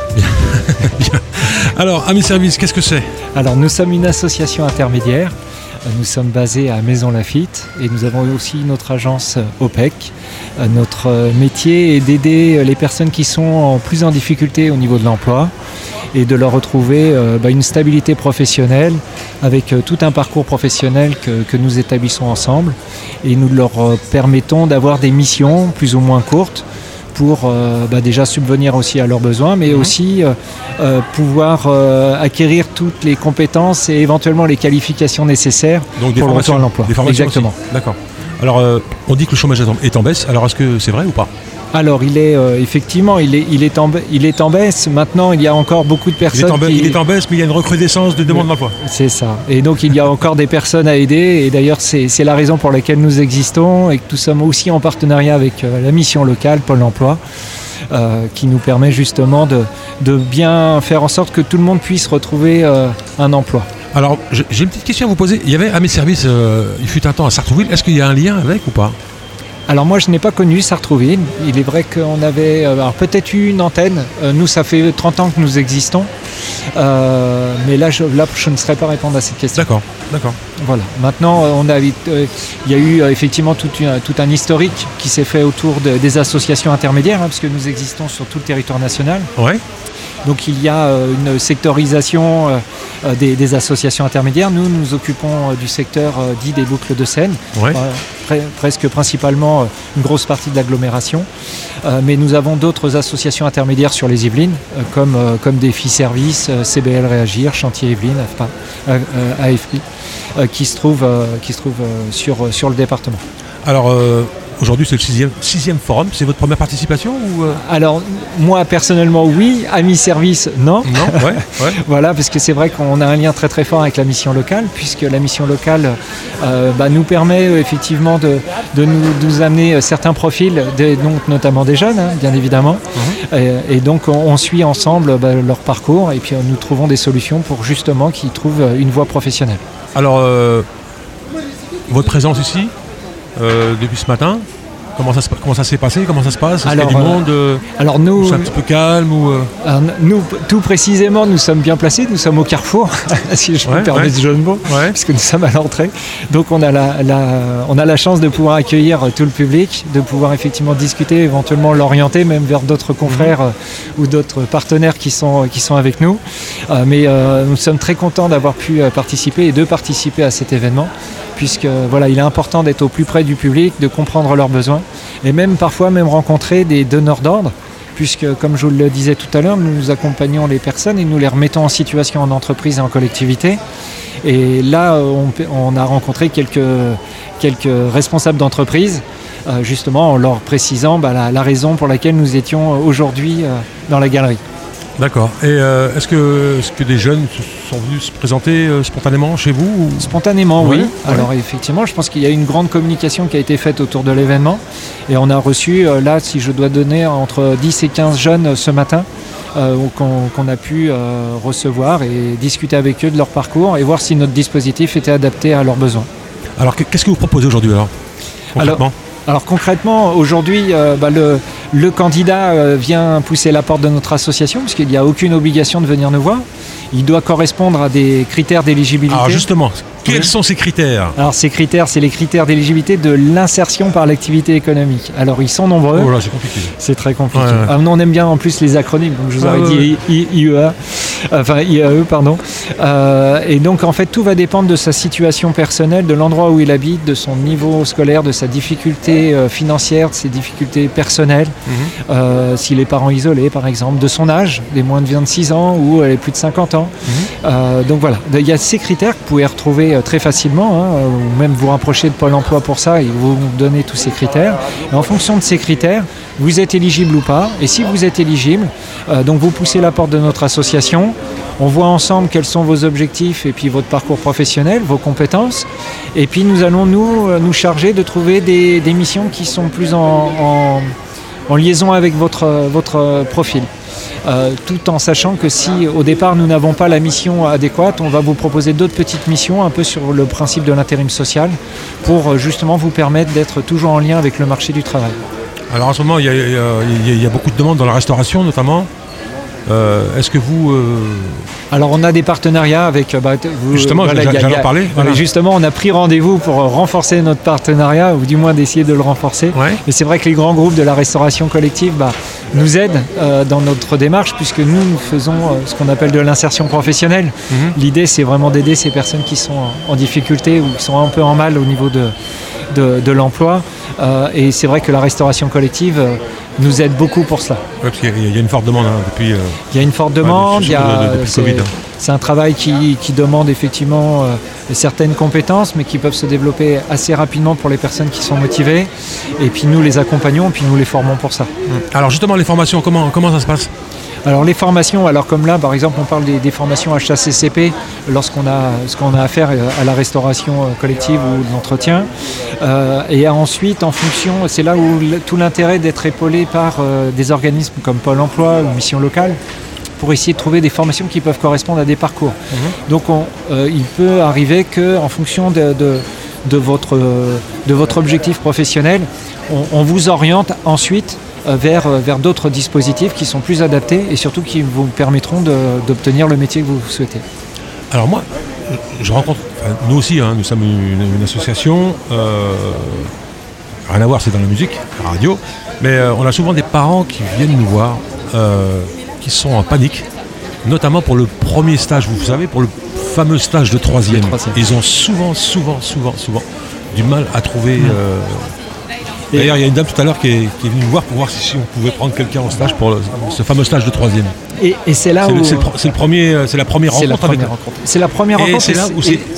S4: (laughs)
S1: Alors, Ami Service, qu'est-ce que c'est?
S4: Alors nous sommes une association intermédiaire. Nous sommes basés à Maison Lafitte et nous avons aussi notre agence euh, OPEC. Euh, Notre euh, métier est d'aider les personnes qui sont en plus en difficulté au niveau de l'emploi et de leur retrouver bah, une stabilité professionnelle avec tout un parcours professionnel que, nous établissons ensemble et nous leur permettons d'avoir des missions plus ou moins courtes pour euh, bah, déjà subvenir aussi à leurs besoins, mais aussi euh, euh, pouvoir acquérir toutes les compétences et éventuellement les qualifications nécessaires
S1: Donc
S4: pour le retour à l'emploi. Exactement.
S1: D'accord. Alors, on dit que le chômage est en baisse, alors est-ce que c'est vrai ou pas?
S4: Alors, il est euh, effectivement, il est, il, est en, ba- il est en baisse. Maintenant, il y a encore beaucoup de
S1: il est,
S4: personnes
S1: en ba-
S4: qui...
S1: il est en baisse, mais il y a une recrudescence de demande d'emploi.
S4: C'est ça. Et donc, il y a encore des personnes à aider. Et d'ailleurs, c'est la raison pour laquelle nous existons et que nous sommes aussi en partenariat avec euh, la mission locale, Pôle emploi, euh, qui nous permet justement de, de bien faire en sorte que tout le monde puisse retrouver euh, un emploi.
S1: Alors, j'ai une petite question à vous poser. Il y avait Ami Service, euh, il fut un temps à Sartrouville. Est-ce qu'il y a un lien avec ou pas?
S4: Alors moi je n'ai pas connu Sartrouville. Il est vrai qu'on avait euh, alors peut-être eu une antenne. Euh, nous ça fait 30 ans que nous existons. Euh, mais là je, là je ne saurais pas répondre à cette question.
S1: D'accord, d'accord.
S4: Voilà. Maintenant on a, euh, il y a eu effectivement tout, un- tout un historique qui s'est fait autour de- des associations intermédiaires hein, parce que nous existons sur tout le territoire national.
S1: Ouais.
S4: Donc il y a euh, une sectorisation euh, euh, des, des associations intermédiaires. Nous nous occupons du secteur dit des boucles de Seine.
S1: Ouais.
S4: Pre- presque principalement une grosse partie de l'agglomération. Mais nous avons d'autres associations intermédiaires sur les Yvelines, comme, comme Défi Service, CBL Réagir, Chantier Yvelines, AFPA, AFP, qui se trouvent, qui se trouvent sur, sur le département.
S1: Alors, euh, aujourd'hui, c'est le sixième, sixième forum. C'est votre première participation ou euh,
S4: Alors, moi personnellement, oui. Amis Service, non.
S1: Non Ouais, ouais. (laughs)
S4: Voilà, parce que c'est vrai qu'on a un lien très très fort avec la mission locale, puisque la mission locale euh, bah, nous permet euh, effectivement de, de nous, de nous amener certains profils, des- donc, notamment des jeunes, hein, bien évidemment. Et, et donc on, on suit ensemble bah, leur parcours et puis nous trouvons des solutions pour justement qu'ils trouvent une voie professionnelle.
S1: Alors, euh, votre présence ici, euh, depuis ce matin, comment ça, comment ça s'est passé Comment ça se passe? Est-ce qu'il y a
S4: Alors,
S1: du
S4: euh,
S1: monde euh,
S4: Alors
S1: ou
S4: nous,
S1: un petit peu calme ou euh,
S4: alors, nous, tout précisément, nous sommes bien placés. Nous sommes au carrefour, (laughs) si je
S1: Ouais,
S4: me permets ce jeu de mots. Puisque nous sommes à l'entrée. Donc on a la, la- on a la chance de pouvoir accueillir tout le public, de pouvoir effectivement discuter, éventuellement l'orienter même vers d'autres confrères euh, ou d'autres partenaires qui sont, qui sont avec nous. Mais nous sommes très contents d'avoir pu participer et de participer à cet événement, puisque euh, voilà, il est important d'être au plus près du public, de comprendre leurs besoins et même parfois même rencontrer des donneurs d'ordre puisque, comme je vous le disais tout à l'heure, nous accompagnons les personnes et nous les remettons en situation en entreprise et en collectivité. Et là, on, peut- on a rencontré quelques, responsables d'entreprise, euh, justement en leur précisant bah, la, raison pour laquelle nous étions aujourd'hui euh, dans la galerie.
S1: D'accord. Et euh, est-ce que, est-ce que des jeunes sont venus se présenter euh, spontanément chez vous ou-
S4: Spontanément, oui. Alors effectivement, je pense qu'il y a une grande communication qui a été faite autour de l'événement. Et on a reçu, euh, là, si je dois donner, entre 10 et 15 jeunes ce matin. qu'on a pu recevoir et discuter avec eux de leur parcours et voir si notre dispositif était adapté à leurs besoins.
S1: Alors que- qu'est-ce que vous proposez aujourd'hui alors? Concrètement?
S4: Alors concrètement, aujourd'hui, bah, le, le candidat euh, vient pousser la porte de notre association, puisqu'il n'y a aucune obligation de venir nous voir. Il doit correspondre à des critères d'éligibilité.
S1: Alors justement, quels sont ces critères?
S4: Alors ces critères, c'est les critères d'éligibilité de l'insertion par l'activité économique. Alors ils sont nombreux.
S1: Oh là, c'est compliqué.
S4: C'est très compliqué.
S1: Ouais, ouais.
S4: Ah, on aime bien en plus les acronymes, donc je vous
S1: Ah,
S4: aurais dit IEA, enfin IAE, pardon. Euh, et donc en fait, tout va dépendre de sa situation personnelle, de l'endroit où il habite, de son niveau scolaire, de sa difficulté euh, financière, de ses difficultés personnelles, Euh, s'il est parent isolé par exemple, de son âge, des moins de 26 ans ou euh, les plus de 50 ans.
S1: Mhm.
S4: Euh, donc voilà, il y a ces critères que vous pouvez retrouver très facilement, hein, ou même vous rapprocher de Pôle emploi pour ça, et vous donner tous ces critères. Et en fonction de ces critères, vous êtes éligible ou pas. Et si vous êtes éligible, euh, donc vous poussez la porte de notre association. On voit ensemble quels sont vos objectifs et puis votre parcours professionnel, vos compétences. Et puis nous allons nous, nous charger de trouver des, des missions qui sont plus en, en- en liaison avec votre, votre profil. Euh, tout en sachant que si au départ nous n'avons pas la mission adéquate, on va vous proposer d'autres petites missions un peu sur le principe de l'intérim social pour euh, justement vous permettre d'être toujours en lien avec le marché du travail.
S1: Alors en ce moment, il y a beaucoup de demandes dans la restauration notamment. Euh, Est-ce que vous... euh,
S4: Alors on a des partenariats avec... euh, bah, vous-
S1: Justement,
S4: voilà,
S1: j'allais parler.
S4: voilà. Justement, on a pris rendez-vous pour renforcer notre partenariat, ou du moins d'essayer de le renforcer.
S1: Ouais.
S4: Mais c'est vrai que les grands groupes de la restauration collective bah, nous aident euh, dans notre démarche, puisque nous, nous faisons ce qu'on appelle de l'insertion professionnelle.
S1: Mhm.
S4: L'idée, c'est vraiment d'aider ces personnes qui sont en, difficulté ou qui sont un peu en mal au niveau de, de, de l'emploi. Euh, et c'est vrai que la restauration collective nous aide beaucoup pour cela.
S1: Ouais, parce qu'il y a- il y a une forte demande hein, depuis. euh,
S4: Il y a une forte demande,
S1: de- hein.
S4: c'est un travail qui, qui demande effectivement euh, certaines compétences, mais qui peuvent se développer assez rapidement pour les personnes qui sont motivées. Et puis nous les accompagnons, puis nous les formons pour ça.
S1: Alors justement, les formations, comment, comment ça se passe?
S4: Alors les formations, alors comme là par exemple on parle des, des formations HACCP lorsqu'on a ce qu'on a à faire euh, à la restauration euh, collective ou de l'entretien. Euh, et ensuite en fonction, c'est là où tout l'intérêt d'être épaulé par euh, des organismes comme Pôle Emploi ou Mission Locale pour essayer de trouver des formations qui peuvent correspondre à des parcours. Donc on- euh, il peut arriver que en fonction de, de- de votre, de votre objectif professionnel, on, on vous oriente ensuite vers, euh, vers d'autres dispositifs qui sont plus adaptés et surtout qui vous permettront d'obtenir le métier que vous souhaitez.
S1: Alors moi, je rencontre, enfin, nous aussi, hein, nous sommes une, une association, euh, rien à voir, c'est dans la musique, la radio, mais euh, on a souvent des parents qui viennent nous voir, euh, qui sont en panique, notamment pour le premier stage, vous savez, pour le fameux stage de troisième. Ils ont souvent, souvent, souvent, souvent du mal à trouver... euh,
S4: Et-
S1: D'ailleurs, il y a une dame tout à l'heure qui est, qui est venue nous voir pour voir si, si on pouvait prendre quelqu'un en stage pour le- ce fameux stage de troisième.
S4: Et, et c'est là où...
S1: c'est le pro- c'est le premier, euh, c'est la première
S4: c'est la
S1: rencontre
S4: première rencontre. C'est la première
S1: Et
S4: rencontre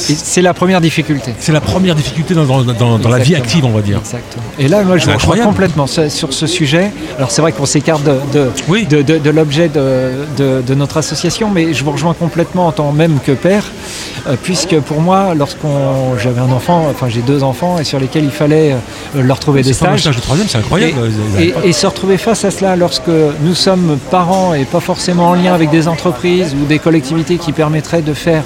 S1: c'est
S4: la première difficulté.
S1: C'est la première difficulté dans, dans- dans- dans la vie active, on va dire.
S4: Exactement. Et là, moi, je vous rejoins complètement sur ce sujet. Alors, c'est vrai qu'on s'écarte de, de,
S1: Oui.
S4: de, de- de l'objet de, notre association, mais je vous rejoins complètement en tant même que père, euh, puisque pour moi, lorsqu'on j'avais un enfant, enfin j'ai deux enfants, et sur lesquels il fallait euh, leur trouver des stages.
S1: stage de troisième, c'est incroyable.
S4: Et, se retrouver face à cela lorsque nous sommes parents et pas forcément en lien avec des entreprises ou des collectivités qui permettraient de faire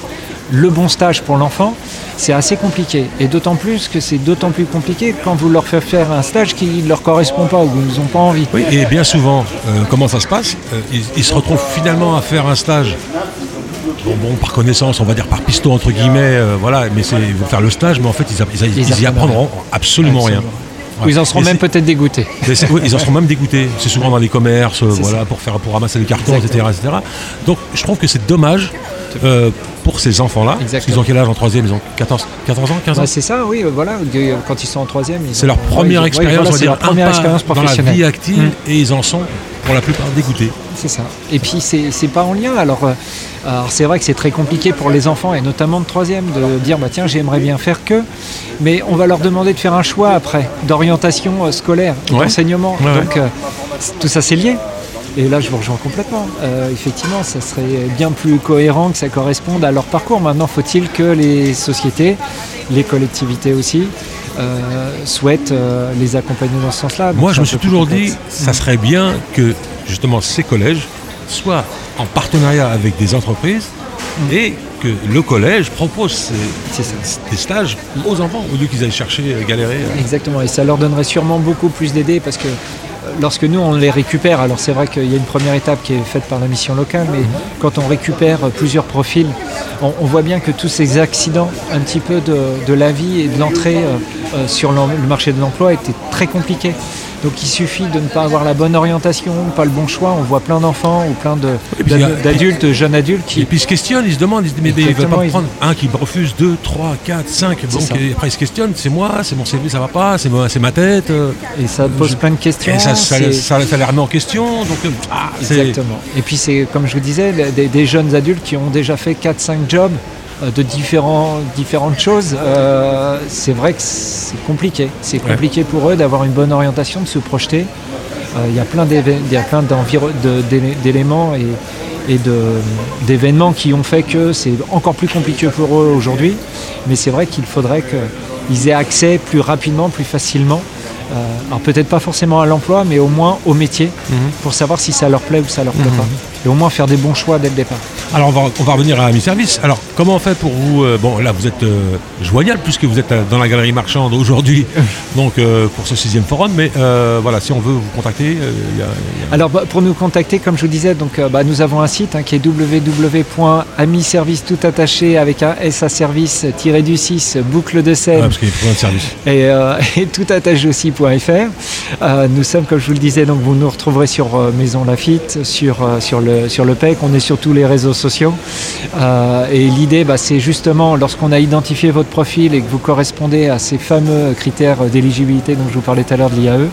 S4: le bon stage pour l'enfant, c'est assez compliqué. Et d'autant plus que c'est d'autant plus compliqué quand vous leur faites faire un stage qui ne leur correspond pas ou ils n'ont pas envie.
S1: Oui, et bien souvent, euh, comment ça se passe Euh, ils, ils se retrouvent finalement à faire un stage. Bon, bon, par connaissance, on va dire par piston entre guillemets, euh, voilà, mais c'est ils vont faire le stage, mais en fait ils, ils, y apprendront absolument, rien.
S4: Ils en seront
S1: Et
S4: même peut-être dégoûtés.
S1: Oui, ils en seront même dégoûtés. C'est souvent dans les commerces, euh, voilà, pour faire pour ramasser les cartons, etc., etc. Donc je trouve que c'est dommage euh, pour ces enfants-là. Qu'ils ont quel âge en troisième? Ils ont 14, 14 ans, 15 ans?
S4: Ouais, c'est ça, oui, euh, voilà. Quand ils sont en troisième, ils
S1: C'est leur première
S4: ils-
S1: expérience, on va
S4: c'est
S1: dire,
S4: leur première expérience
S1: dans la vie active,
S4: Mm.
S1: et ils en sont pour la plupart dégoûtés.
S4: C'est ça. Et puis c'est pas en lien. Alors, euh, alors c'est vrai que c'est très compliqué pour les enfants et notamment de troisième de dire bah tiens j'aimerais bien faire que, mais on va leur demander de faire un choix après d'orientation euh, scolaire,
S1: Ouais.
S4: d'enseignement.
S1: Ouais.
S4: Donc euh, tout ça c'est lié. Et là je vous rejoins complètement. Euh, effectivement, ça serait bien plus cohérent que ça corresponde à leur parcours. Maintenant, faut-il que les sociétés, les collectivités aussi. Euh, souhaitent euh, les accompagner dans ce sens-là.
S1: Moi, je me suis toujours dit, ça serait bien que justement ces collèges soient en partenariat avec des entreprises et que le collège propose ces- des stages aux enfants au lieu qu'ils aillent chercher, euh, galérer. euh.
S4: Exactement, et ça leur donnerait sûrement beaucoup plus d'aider parce que euh, lorsque nous on les récupère, alors c'est vrai qu'il y a une première étape qui est faite par la mission locale, mais quand on récupère plusieurs profils, on, on voit bien que tous ces accidents un petit peu de, de la vie et de l'entrée euh, sur le marché de l'emploi étaient très compliqués. Donc il suffit de ne pas avoir la bonne orientation, pas le bon choix. On voit plein d'enfants ou plein
S1: Et
S4: d'adultes, jeunes adultes
S1: Et
S4: qui,
S1: puis ils se questionnent, ils se demandent, ils se disent, mais, il ne va pas
S4: ils-
S1: prendre un qui me refuse, deux, trois, quatre, cinq. Donc
S4: ça.
S1: et après ils se questionnent, c'est moi, c'est mon CV, ça va pas, c'est ma, c'est ma tête. euh,
S4: et ça pose plein de questions.
S1: et ça, ça,
S4: c'est-
S1: ça, ça les remet en question. Donc euh, ah,
S4: Exactement. Et puis c'est, comme je vous disais, des, des jeunes adultes qui ont déjà fait 4-5 jobs de différents, différentes choses. Euh, c'est vrai que c'est compliqué. C'est
S1: Ouais.
S4: compliqué pour eux d'avoir une bonne orientation, de se projeter. Euh, Il y a plein, y a de- d'éléments et, et de- d'événements qui ont fait que c'est encore plus compliqué pour eux aujourd'hui. Mais c'est vrai qu'il faudrait qu'ils aient accès plus rapidement, plus facilement. euh, alors peut-être pas forcément à l'emploi, mais au moins au métier,
S1: Mhm.
S4: pour savoir si ça leur plaît ou ça leur plaît
S1: Mhm.
S4: pas. Et au moins faire des bons choix dès le départ.
S1: Alors on va, on va revenir à mi service. Alors comment on fait pour vous euh, Bon là vous êtes euh, joignable puisque vous êtes euh, dans la galerie marchande aujourd'hui, (laughs) donc euh, pour ce sixième forum. Mais voilà, si on veut vous contacter, il y a- il y a-
S4: Alors bah, pour nous contacter, comme je vous disais, donc, bah, nous avons un site hein, qui est www.amiservice tout attaché avec un S à service tiré du 6 boucle de
S1: Ouais,
S4: Seine
S1: parce qu'il y a plein de services.
S4: et, (laughs) et tout attaché aussi.fr. Nous sommes, comme je vous le disais, donc vous nous retrouverez sur Maison Lafitte, sur, sur, le, sur le PEC, on est sur tous les réseaux sociaux. Euh, et l'idée, bah, c'est justement, lorsqu'on a identifié votre profil et que vous correspondez à ces fameux critères d'éligibilité dont je vous parlais tout à l'heure de l'IAE,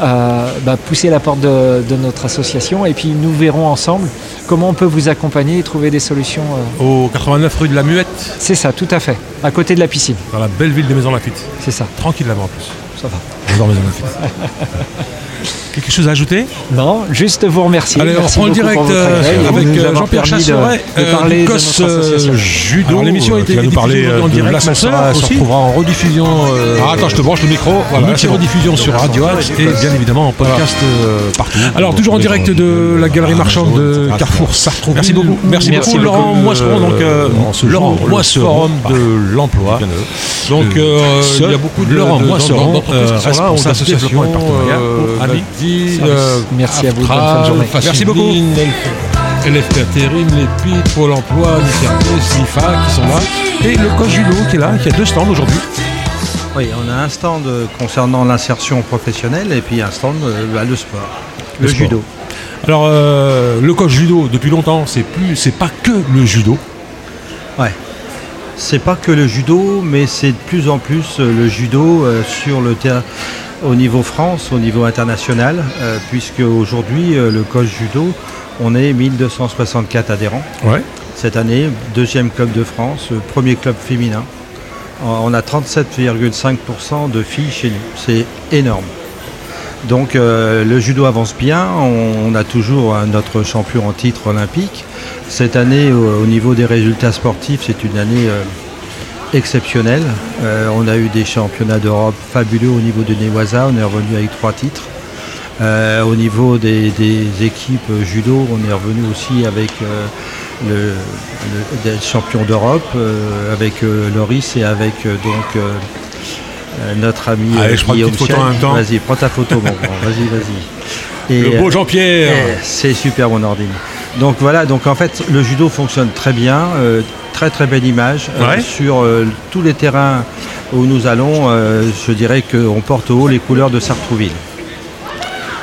S4: euh, bah, pousser la porte de, de notre association et puis nous verrons ensemble comment on peut vous accompagner et trouver des solutions. euh.
S1: Au 89 rue de la Muette,
S4: C'est ça, tout à fait, à côté de la piscine,
S1: dans la belle ville de Maison Lafitte.
S4: c'est ça.
S1: Tranquille là-bas en plus.
S4: Ça va.
S1: Maison Lafitte. (laughs) Quelque chose à ajouter
S4: Non, juste vous remercier.
S1: Allez, on
S4: Merci
S1: reprend le
S4: beaucoup
S1: direct euh, avec euh, Jean-Pierre
S4: permis de-
S1: Chassoret,
S4: de,
S1: euh,
S4: parler de notre
S1: euh. Judo.
S5: L'émission
S1: euh, va nous parler euh,
S5: en
S1: de
S5: direct,
S1: la
S5: mais ça
S1: sœur
S5: se retrouvera en rediffusion. euh,
S1: Ah, attends, je te branche le micro. Voilà, c'est rediffusion sur Radio Axe et bien évidemment en podcast euh, partout. Alors toujours en direct de la galerie marchande de Carrefour Sartre. Merci beaucoup. Merci, beaucoup Laurent. Moisseron, donc euh, Laurent
S5: forum
S1: de l'emploi.
S5: Donc euh, il y a beaucoup de
S1: Laurent Moisseron, euh, responsable développement et partenariat
S5: euh, euh,
S4: Merci à vous, bonne
S5: Afra,
S4: fin de journée.
S1: Merci beaucoup.
S5: LFP Intérim, les PIT, Pôle emploi, qui sont là.
S1: Et le coach judo qui est là, qui a deux stands aujourd'hui.
S6: Oui, on a un stand euh, concernant l'insertion professionnelle et puis un stand euh, bah, le sport, le,
S1: Le sport.
S6: judo.
S1: Alors euh, le coach judo depuis longtemps, c'est plus, c'est pas que le judo.
S6: Ouais. C'est pas que le judo, mais c'est de plus en plus le judo euh, sur le terrain au niveau France, au niveau international, euh, puisque aujourd'hui euh, le coach judo, on est 1264 adhérents.
S1: Ouais.
S6: Cette année, deuxième club de France, euh, premier club féminin. On a 37,5% de filles chez nous. C'est énorme. Donc le judo avance bien. On, on a toujours notre champion en titre olympique. Cette année, au, au niveau des résultats sportifs, c'est une année exceptionnelle. Euh, on a eu des championnats d'Europe fabuleux au niveau de Newaza. On est revenu avec trois titres. Euh, au niveau des, des équipes judo, on est revenu aussi avec euh, le, le- des champions d'Europe avec Loris et avec donc notre ami
S5: Allez, je prends
S6: Guillaume
S5: petite photo
S6: Chien.
S5: en même temps.
S6: Vas-y, prends ta photo, mon grand. (laughs) Vas-y, vas-y. Et,
S5: Le beau Jean-Pierre.
S6: eh, C'est super mon ordine. Donc voilà, donc en fait le judo fonctionne très bien, très très belle image euh,
S5: Ouais.
S6: sur euh, tous les terrains où nous allons. euh, je dirais qu'on porte haut les couleurs de Sartrouville.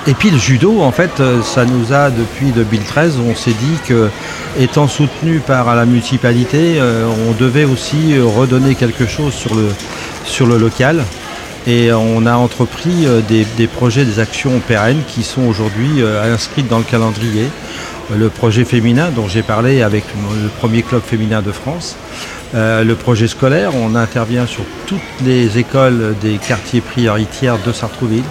S6: Et puis le judo, en fait, ça nous a depuis 2013, on s'est dit que, étant soutenu par la municipalité, on devait aussi redonner quelque chose sur le, sur le local. Et on a entrepris des, des projets, des actions pérennes qui sont aujourd'hui inscrites dans le calendrier. Le projet féminin dont j'ai parlé avec le premier club féminin de France. Euh, le projet scolaire, on intervient sur toutes les écoles des quartiers prioritaires de Sartrouville.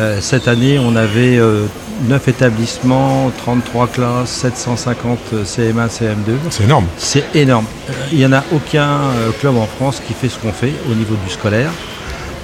S6: Euh, cette année, on avait euh, 9 établissements, 33 classes, 750 CM1, CM2.
S5: C'est énorme.
S6: C'est énorme. Euh, Il n'y en a aucun euh, club en France qui fait ce qu'on fait au niveau du scolaire.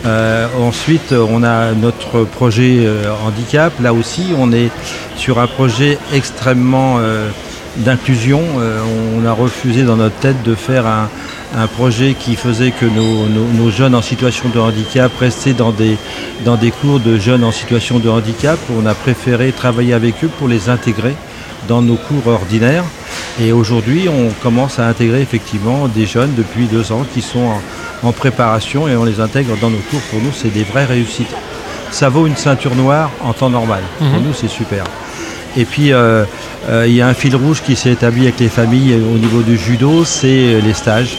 S6: Euh, ensuite, on a notre projet euh, handicap. Là aussi, on est sur un projet extrêmement euh, d'inclusion. Euh, on a refusé dans notre tête de faire un, un projet qui faisait que nos, nos- nos jeunes en situation de handicap restaient dans des, dans des cours de jeunes en situation de handicap. On a préféré travailler avec eux pour les intégrer dans nos cours ordinaires. Et aujourd'hui, on commence à intégrer effectivement des jeunes depuis deux ans qui sont en, en préparation et on les intègre dans nos cours. Pour nous, c'est des vraies réussites. Ça vaut une ceinture noire en temps normal. Pour nous, c'est super. Et puis, euh, euh, il y a un fil rouge qui s'est établi avec les familles au niveau du judo, c'est euh, les stages.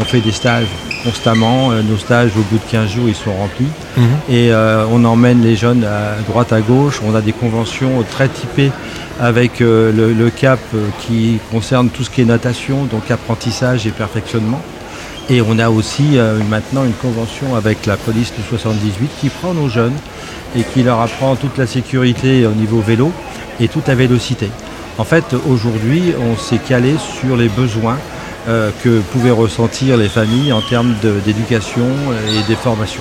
S6: On fait des stages constamment. Nos stages, au bout de 15 jours, ils sont remplis. Et euh, on emmène les jeunes à droite, à gauche. On a des conventions très typées avec le, le CAP qui concerne tout ce qui est natation, donc apprentissage et perfectionnement. Et on a aussi euh, maintenant une convention avec la police du 78 qui prend nos jeunes et qui leur apprend toute la sécurité au niveau vélo et toute la vélocité. En fait, aujourd'hui, on s'est calé sur les besoins euh, que pouvaient ressentir les familles en termes d'éducation et des formations.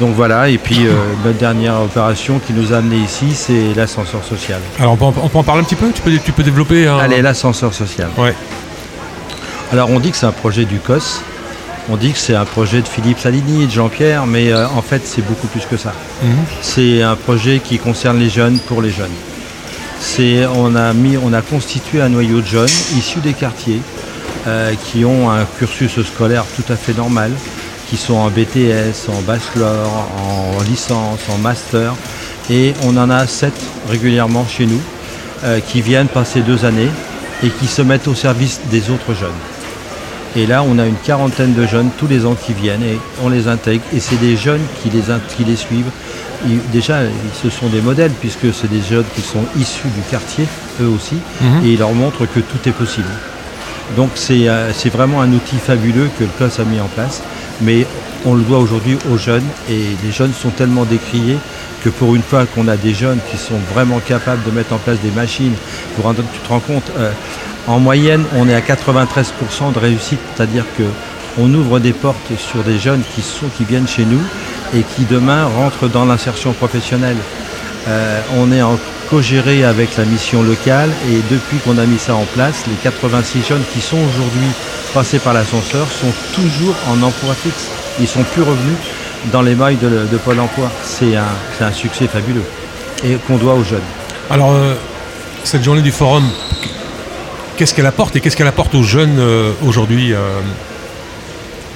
S6: Donc voilà, et puis euh, notre dernière opération qui nous a amené ici, c'est l'ascenseur social.
S5: Alors on peut, en- on peut en parler un petit peu? Tu peux, tu peux développer un...
S6: Allez, l'ascenseur social.
S5: Ouais.
S6: Alors on dit que c'est un projet du COS, on dit que c'est un projet de Philippe Salini et de Jean-Pierre, mais euh, en fait c'est beaucoup plus que ça.
S5: Mhm.
S6: C'est un projet qui concerne les jeunes pour les jeunes. C'est, on, a mis, on a constitué un noyau de jeunes issus des quartiers euh, qui ont un cursus scolaire tout à fait normal, qui sont en BTS, en bachelor, en licence, en master. Et on en a sept régulièrement chez nous euh, qui viennent passer deux années et qui se mettent au service des autres jeunes. Et là, on a une quarantaine de jeunes tous les ans qui viennent et on les intègre. Et c'est des jeunes qui les, in- qui les suivent. Déjà, ce sont des modèles puisque c'est des jeunes qui sont issus du quartier, eux aussi,
S5: Mhm.
S6: et ils leur montrent que tout est possible. Donc c'est euh, vraiment un outil fabuleux que le COS a mis en place. Mais on le doit aujourd'hui aux jeunes et les jeunes sont tellement décriés que pour une fois qu'on a des jeunes qui sont vraiment capables de mettre en place des machines, pour un, tu te rends compte, euh, en moyenne on est à 93% de réussite, c'est-à-dire que on ouvre des portes sur des jeunes qui, sont, qui viennent chez nous et qui demain rentrent dans l'insertion professionnelle. Euh, on est en co-géré avec la mission locale et depuis qu'on a mis ça en place, les 86 jeunes qui sont aujourd'hui passés par l'ascenseur sont toujours en emploi fixe. Ils sont plus revenus dans les mailles de, de Pôle emploi. C'est un, un succès fabuleux et qu'on doit aux jeunes.
S5: Alors, euh, cette journée du forum, qu'est-ce qu'elle apporte et qu'est-ce qu'elle apporte aux jeunes euh, aujourd'hui euh,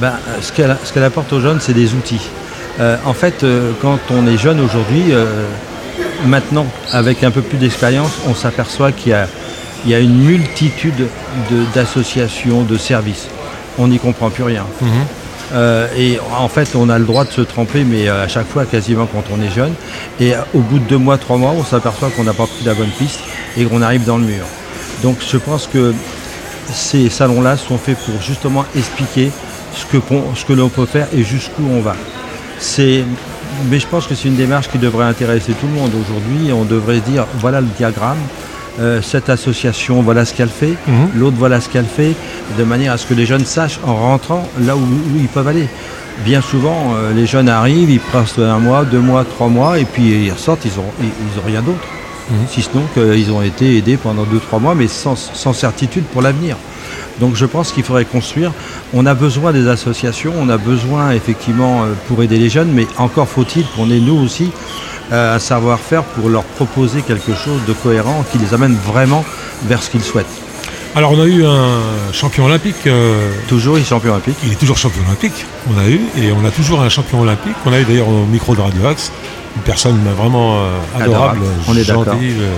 S6: Ben, euh, ce qu'elle apporte aux jeunes, c'est des outils. En fait, quand on est jeune aujourd'hui, maintenant, avec un peu plus d'expérience, on s'aperçoit qu'il y y a une multitude de- d'associations, de, services. On n'y comprend plus rien.
S5: Mhm.
S6: Euh, et en fait, on a le droit de se tromper, mais à chaque fois, quasiment quand on est jeune. Et au bout de deux mois, trois mois, on s'aperçoit qu'on n'a pas pris la bonne piste et qu'on arrive dans le mur. Donc je pense que ces salons-là sont faits pour justement expliquer ce que, ce que l'on peut faire et jusqu'où on va. C'est, mais je pense que c'est une démarche qui devrait intéresser tout le monde aujourd'hui. On devrait dire voilà le diagramme, euh, cette association, voilà ce qu'elle fait,
S5: Mhm.
S6: l'autre voilà ce qu'elle fait, de manière à ce que les jeunes sachent en rentrant là où, où ils peuvent aller. Bien souvent, euh, les jeunes arrivent, ils passent un mois, deux mois, trois mois, et puis ils ressortent, ils n'ont ils, ils ont rien d'autre. Si ce n'est qu'ils ont été aidés pendant 2-3 mois, mais sans, sans certitude pour l'avenir. Donc je pense qu'il faudrait construire. On a besoin des associations, on a besoin effectivement euh, pour aider les jeunes, mais encore faut-il qu'on ait nous aussi euh, un savoir-faire pour leur proposer quelque chose de cohérent qui les amène vraiment vers ce qu'ils souhaitent.
S1: Alors on a eu un champion olympique. euh,
S6: Toujours les champions olympiques.
S1: il est toujours champion olympique. On a eu et on a toujours un champion olympique. On a eu d'ailleurs au micro de Radio Axe une personne vraiment euh, adorable,
S6: Adorable. On est
S1: gentille. euh,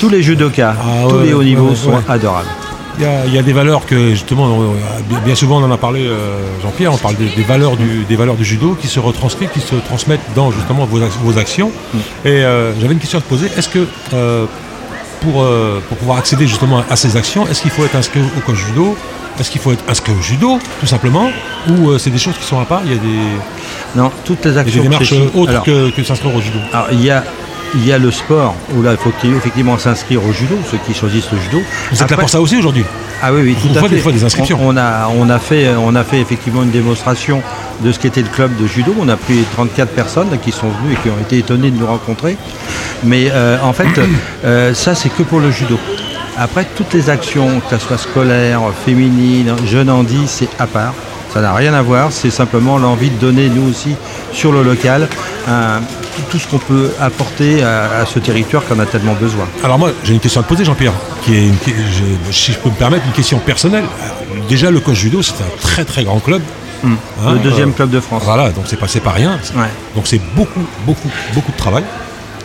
S6: Tous les judokas,
S1: Ah
S6: tous
S1: ouais,
S6: les hauts niveaux
S1: ouais,
S6: sont
S1: ouais.
S6: adorables.
S1: Il y, a, il y a des valeurs que justement, bien- souvent on en a parlé, euh, Jean-Pierre, on parle des, des valeurs du, des valeurs du judo qui se retranscrivent, qui se transmettent dans justement vos, ac- vos actions.
S6: Mm.
S1: Et euh, j'avais une question à te poser. Est-ce que euh, pour, euh, pour pouvoir accéder justement à, à ces actions, est-ce qu'il faut être inscrit au coach judo? Est-ce qu'il faut être inscrit au judo, tout simplement? Ou euh, c'est des choses qui sont à part? Il y a des,
S6: Non, toutes les
S1: il y a
S6: actions
S1: des démarches
S6: précises.
S1: autres
S6: Alors,
S1: que, que s'inscrire au judo
S6: alors, il y a il y a le sport où là il faut effectivement s'inscrire au judo, ceux qui choisissent le judo.
S1: Vous êtes là pour ça aussi aujourd'hui?
S6: Ah oui, oui, tout à
S1: faites
S6: fait.
S1: des fois des inscriptions.
S6: On, on a, on, a fait, on a fait effectivement une démonstration de ce qu'était le club de judo. On a pris 34 personnes qui sont venues et qui ont été étonnées de nous rencontrer. Mais euh, en fait, euh, ça c'est que pour le judo. Après, toutes les actions, que ce soit scolaire, féminine, jeune handi, c'est à part. Ça n'a rien à voir, c'est simplement l'envie de donner, nous aussi, sur le local, un- tout, ce qu'on peut apporter à, à ce territoire qu'on a tellement besoin.
S1: Alors moi, j'ai une question à te poser, Jean-Pierre, qui est, une, qui- je- si je peux me permettre, une question personnelle. Alors, Déjà, le coach judo, c'est un très très grand club. Hein,
S6: le deuxième
S1: euh,
S6: club de France.
S1: Voilà, donc c'est pas, pas rien.
S6: Ouais.
S1: Donc c'est beaucoup, beaucoup, beaucoup de travail.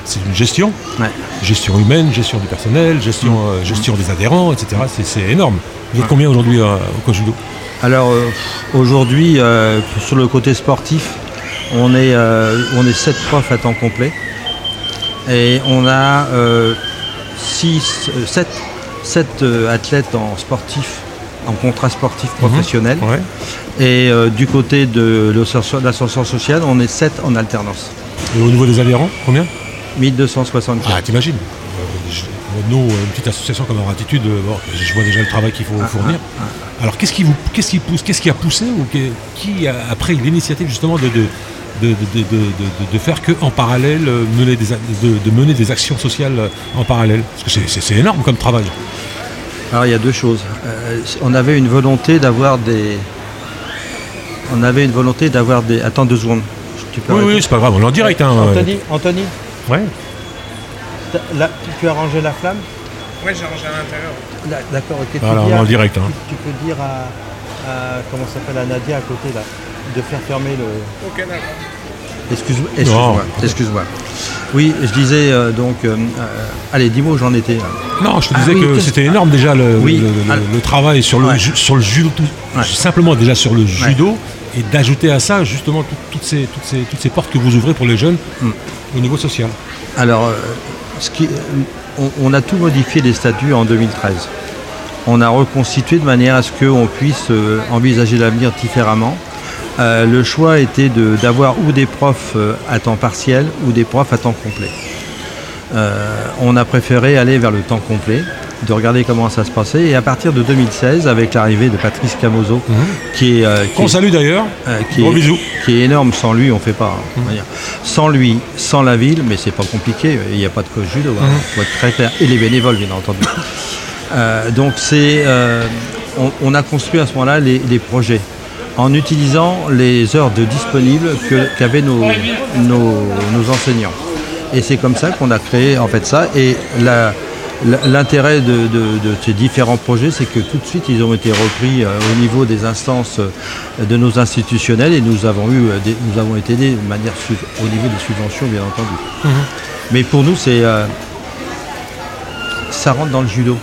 S1: C'est une gestion,
S6: Ouais.
S1: gestion humaine, gestion du personnel, gestion, euh, gestion des adhérents, etc. C'est, c'est énorme. Vous êtes combien aujourd'hui euh, au coach judo
S6: Alors euh, aujourd'hui, euh, sur le côté sportif, on est, euh, on est 7 profs à temps complet. Et on a 7, athlètes en sportif, en contrat sportif professionnel.
S1: Ouais.
S6: Et euh, du côté de l'ascension sociale, on est 7 en alternance.
S1: Et au niveau des adhérents, combien?
S6: 1264.
S1: Ah, t'imagines Euh, Nous, une petite association comme Ratitude, euh, bon, je vois déjà le travail qu'il faut fournir. Alors, qu'est-ce qui vous, qu'est-ce qui pousse, qu'est-ce qui a poussé ou qui a, a pris l'initiative justement de, de, de, de, de- de- de- de faire que en parallèle euh, mener des, de, de mener des actions sociales en parallèle? Parce que c'est- c'est c'est énorme comme travail.
S6: Alors il y a deux choses. Euh, on avait une volonté d'avoir des. On avait une volonté d'avoir des. Attends deux secondes. Tu peux
S1: Oui, oui, c'est pas grave, on est en direct. Hein,
S6: Anthony, Anthony,
S1: Ouais.
S6: là, tu, as rangé la flamme
S7: Ouais, j'ai rangé à l'intérieur.
S6: D'accord, ok. Tu,
S1: on en direct. Hein.
S6: tu, tu peux dire à, à- comment ça s'appelle à Nadia à côté là, de faire fermer le.
S7: Ok, d'accord.
S6: Excuse-moi. Excuse-moi. excuse-moi. Oui, je disais euh, donc. euh, euh, allez, dis-moi où j'en étais. là.
S1: Non, je te
S6: Ah
S1: disais
S6: oui,
S1: que c'était énorme déjà le,
S6: Oui,
S1: le, le-
S6: ah,
S1: le travail sur le,
S6: ouais.
S1: ju- sur le judo, tout-
S6: Ouais.
S1: simplement déjà sur le judo, et d'ajouter à ça justement tout- toutes, ces, toutes, ces, toutes ces portes que vous ouvrez pour les jeunes
S6: Mm.
S1: au niveau social.
S6: Alors, ce qui, on, on a tout modifié les statuts en 2013. On a reconstitué de manière à ce qu'on puisse envisager l'avenir différemment. Euh, le choix était de- d'avoir ou des profs euh, à temps partiel ou des profs à temps complet. Euh, on a préféré aller vers le temps complet, de regarder comment ça se passait. Et à partir de 2016, avec l'arrivée de Patrice Camozo, qui est, euh,
S1: Qu'on salue d'ailleurs.
S6: euh, qui, est,
S1: bisous.
S6: qui est énorme. Sans lui, on fait pas. hein, dire. Sans lui, sans la ville, mais c'est pas compliqué. Il n'y a pas de coach judo. hein, faut être très clair. Et les bénévoles, bien entendu. Donc c'est, on, on a construit à ce moment-là les, les projets en utilisant les heures de disponibles qu'avaient nos, nos, nos enseignants. Et c'est comme ça qu'on a créé en fait ça. Et l'intérêt de, de- de ces différents projets, c'est que tout de suite, ils ont été repris euh, au niveau des instances euh, de nos institutionnels et nous avons, eu, euh, des- nous avons été aidés de manière au niveau des subventions, bien entendu. Mais pour nous, c'est euh, ça rentre dans le judo.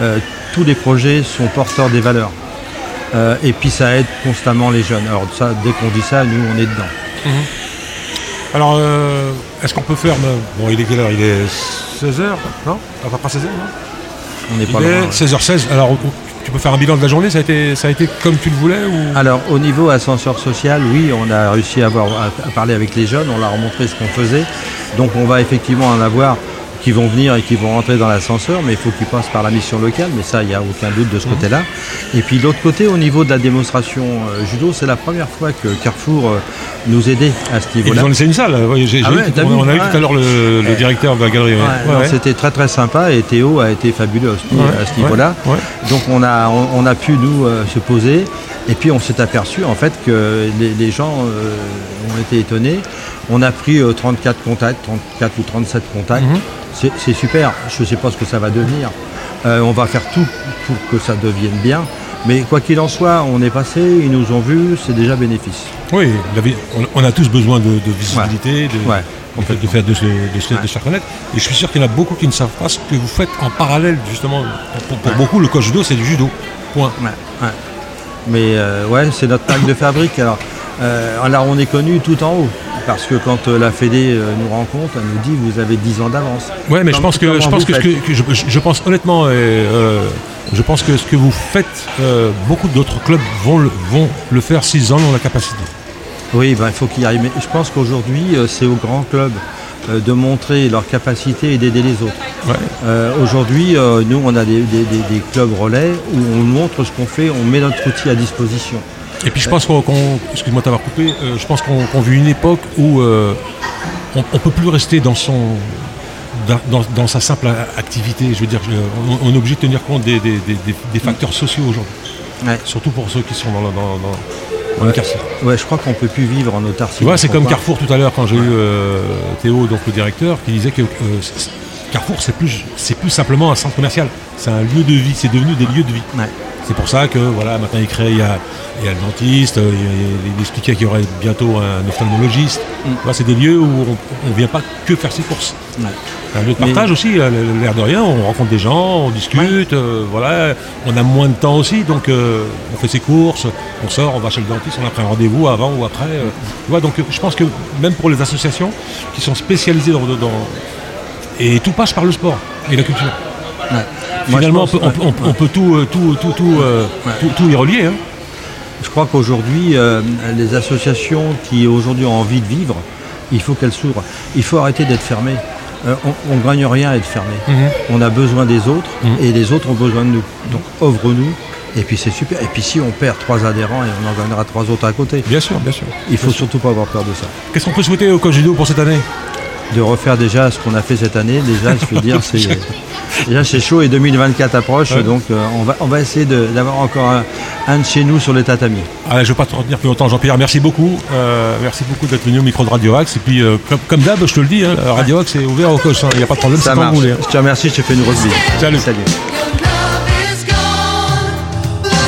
S6: Euh, tous les projets sont porteurs des valeurs. Euh, et puis ça aide constamment les jeunes. Alors ça, dès qu'on dit ça, nous, on est dedans.
S1: Alors, euh, est-ce qu'on peut faire. Bon, il est quelle heure? Il est 16h Non? Peu près 16h, non?
S6: On n'est pas loin.
S1: est
S6: ouais.
S1: 16h16. Alors, tu peux faire un bilan de la journée? Ça a, été, ça a été comme tu le voulais ou...
S6: Alors au niveau ascenseur social, oui, on a réussi à, avoir, à, à parler avec les jeunes, on leur a montré ce qu'on faisait. Donc on va effectivement en avoir qui ils vont venir et qui vont rentrer dans l'ascenseur, mais il faut qu'ils passent par la mission locale, mais ça, il n'y a aucun doute de ce côté-là. Et puis l'autre côté, au niveau de la démonstration euh, judo, c'est la première fois que Carrefour euh, nous aidait à ce
S1: Ils
S6: niveau-là.
S1: vous ont laissé une salle. ouais, j'ai-
S6: Ah ouais,
S1: on, a
S6: Ouais.
S1: tout à l'heure le, directeur de la galerie. ouais.
S6: C'était très très sympa et Théo a été fabuleux à ce, niveau-là. Donc on a, on, on a pu nous euh, se poser et puis on s'est aperçu en fait que les, les gens euh, ont été étonnés. On a pris euh, 34 contacts, 34 ou 37 contacts.
S1: Mhm.
S6: C'est- super, je ne sais pas ce que ça va devenir. Euh, on va faire tout pour que ça devienne bien. Mais quoi qu'il en soit, on est passé, ils nous ont vus, c'est déjà bénéfice.
S1: Oui, on, a tous besoin de, de visibilité, de,
S6: Ouais,
S1: fait- de faire de de de se. Et je suis sûr qu'il y en a beaucoup qui ne savent pas ce que vous faites en parallèle, justement. Pour, pour beaucoup, le coach judo, c'est du judo. Point.
S6: Mais euh, ouais, c'est notre marque de fabrique. Alors, euh, alors on est connu tout en haut. Parce que quand euh, la Fédé euh, nous rencontre, elle nous dit vous avez 10 ans d'avance.
S1: Ouais, mais je pense que je pense que, ce que- que je, pense honnêtement, euh, euh, je pense que ce que vous faites, euh, beaucoup d'autres clubs vont le, vont le faire s'ils en ont la capacité.
S6: Oui, ben, il faut qu'il y arrive. Mais je pense qu'aujourd'hui, c'est aux grands clubs de montrer leur capacité et d'aider les autres.
S1: Ouais.
S6: Euh, Aujourd'hui, euh, nous, on a des, des- des- des clubs relais où on montre ce qu'on fait, on met notre outil à disposition.
S1: Et puis je pense qu'on, excuse-moi t'avoir coupé, euh, je pense qu'on, vit une époque où euh, on, on peut plus rester dans son dans, sa simple activité. Je veux dire, on, on est obligé de tenir compte des, des- des- des- des facteurs sociaux aujourd'hui,
S6: Ouais.
S1: surtout pour ceux qui sont dans, dans, dans- quartier.
S6: Ouais, je crois qu'on peut plus vivre en autarcie.
S1: Tu vois, c'est comme Carrefour tout à l'heure quand j'ai eu euh, Théo, donc le directeur, qui disait que euh, Carrefour c'est plus c'est plus simplement un centre commercial, c'est un lieu de vie, c'est devenu des lieux de vie.
S6: Ouais.
S1: C'est pour ça que voilà, maintenant il crée, il y a, il y a le dentiste, euh, il, expliquait qu'il y aurait bientôt un ophtalmologiste.
S6: Mm.
S1: Vois, c'est des lieux où on ne vient pas que faire ses courses.
S6: Ouais.
S1: Un lieu de
S6: Mais-
S1: partage aussi, euh, l'air de rien, on rencontre des gens, on discute, euh, voilà, on a moins de temps aussi, donc euh, on fait ses courses, on sort, on va chez le dentiste, on a pris un rendez-vous avant ou après. euh, tu vois, donc je pense que même pour les associations qui sont spécialisées dans, dans- et tout passe par le sport et la culture.
S6: Ouais.
S1: Finalement,
S6: pense-
S1: on, peut, on peut- on peut- on peut tout, euh, tout, tout, tout, euh,
S6: Ouais.
S1: tout- tout y relier. hein.
S6: Je crois qu'aujourd'hui, euh, les associations qui aujourd'hui ont envie de vivre, il faut qu'elles s'ouvrent. Il faut arrêter d'être fermé. Euh, on ne gagne rien à être fermé. On a besoin des autres
S1: Mhm.
S6: et les autres ont besoin de nous. Donc ouvre-nous. Et puis c'est super. Et puis si on perd trois adhérents et on en gagnera trois autres à côté,
S1: Bien sûr, bien sûr.
S6: il faut surtout pas avoir peur de ça.
S1: Qu'est-ce qu'on peut souhaiter au coach judo pour cette année?
S6: De refaire déjà ce qu'on a fait cette année, déjà, je veux dire, c'est (laughs) déjà c'est chaud et 2024 approche,
S1: Ouais.
S6: donc euh, on, va, on va essayer d'avoir encore un, un de chez nous sur les tatamis.
S1: Allez, je ne vais pas te retenir plus longtemps, Jean-Pierre. Merci beaucoup. Euh, merci beaucoup d'être venu au micro de Radio Axe. Et puis, euh, comme, comme d'hab, je te le dis, hein, Radio Axe est ouvert au coach. hein. Il n'y a pas de problème, c'est
S6: Ça marche.
S1: vous voulez. hein.
S6: Je te remercie, je te fais une grosse bise.
S1: Salut.
S6: Salut.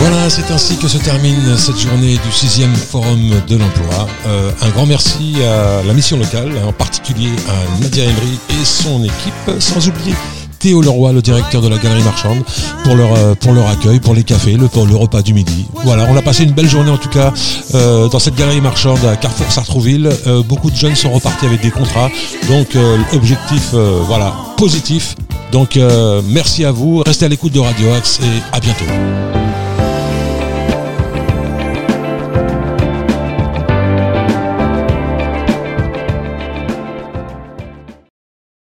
S8: Voilà, c'est ainsi que se termine cette journée du sixième forum de l'emploi. Euh, un grand merci à la mission locale, en particulier à Nadia Emery et son équipe, sans oublier Théo Leroy, le directeur de la galerie marchande, pour leur, euh, accueil, pour les cafés, pour le repas du midi. Voilà, on a passé une belle journée en tout cas euh, dans cette galerie marchande à Carrefour Sartrouville. Beaucoup de jeunes sont repartis avec des contrats, donc euh, objectif voilà, positif. Donc merci à vous, restez à l'écoute de Radio Axe et à bientôt.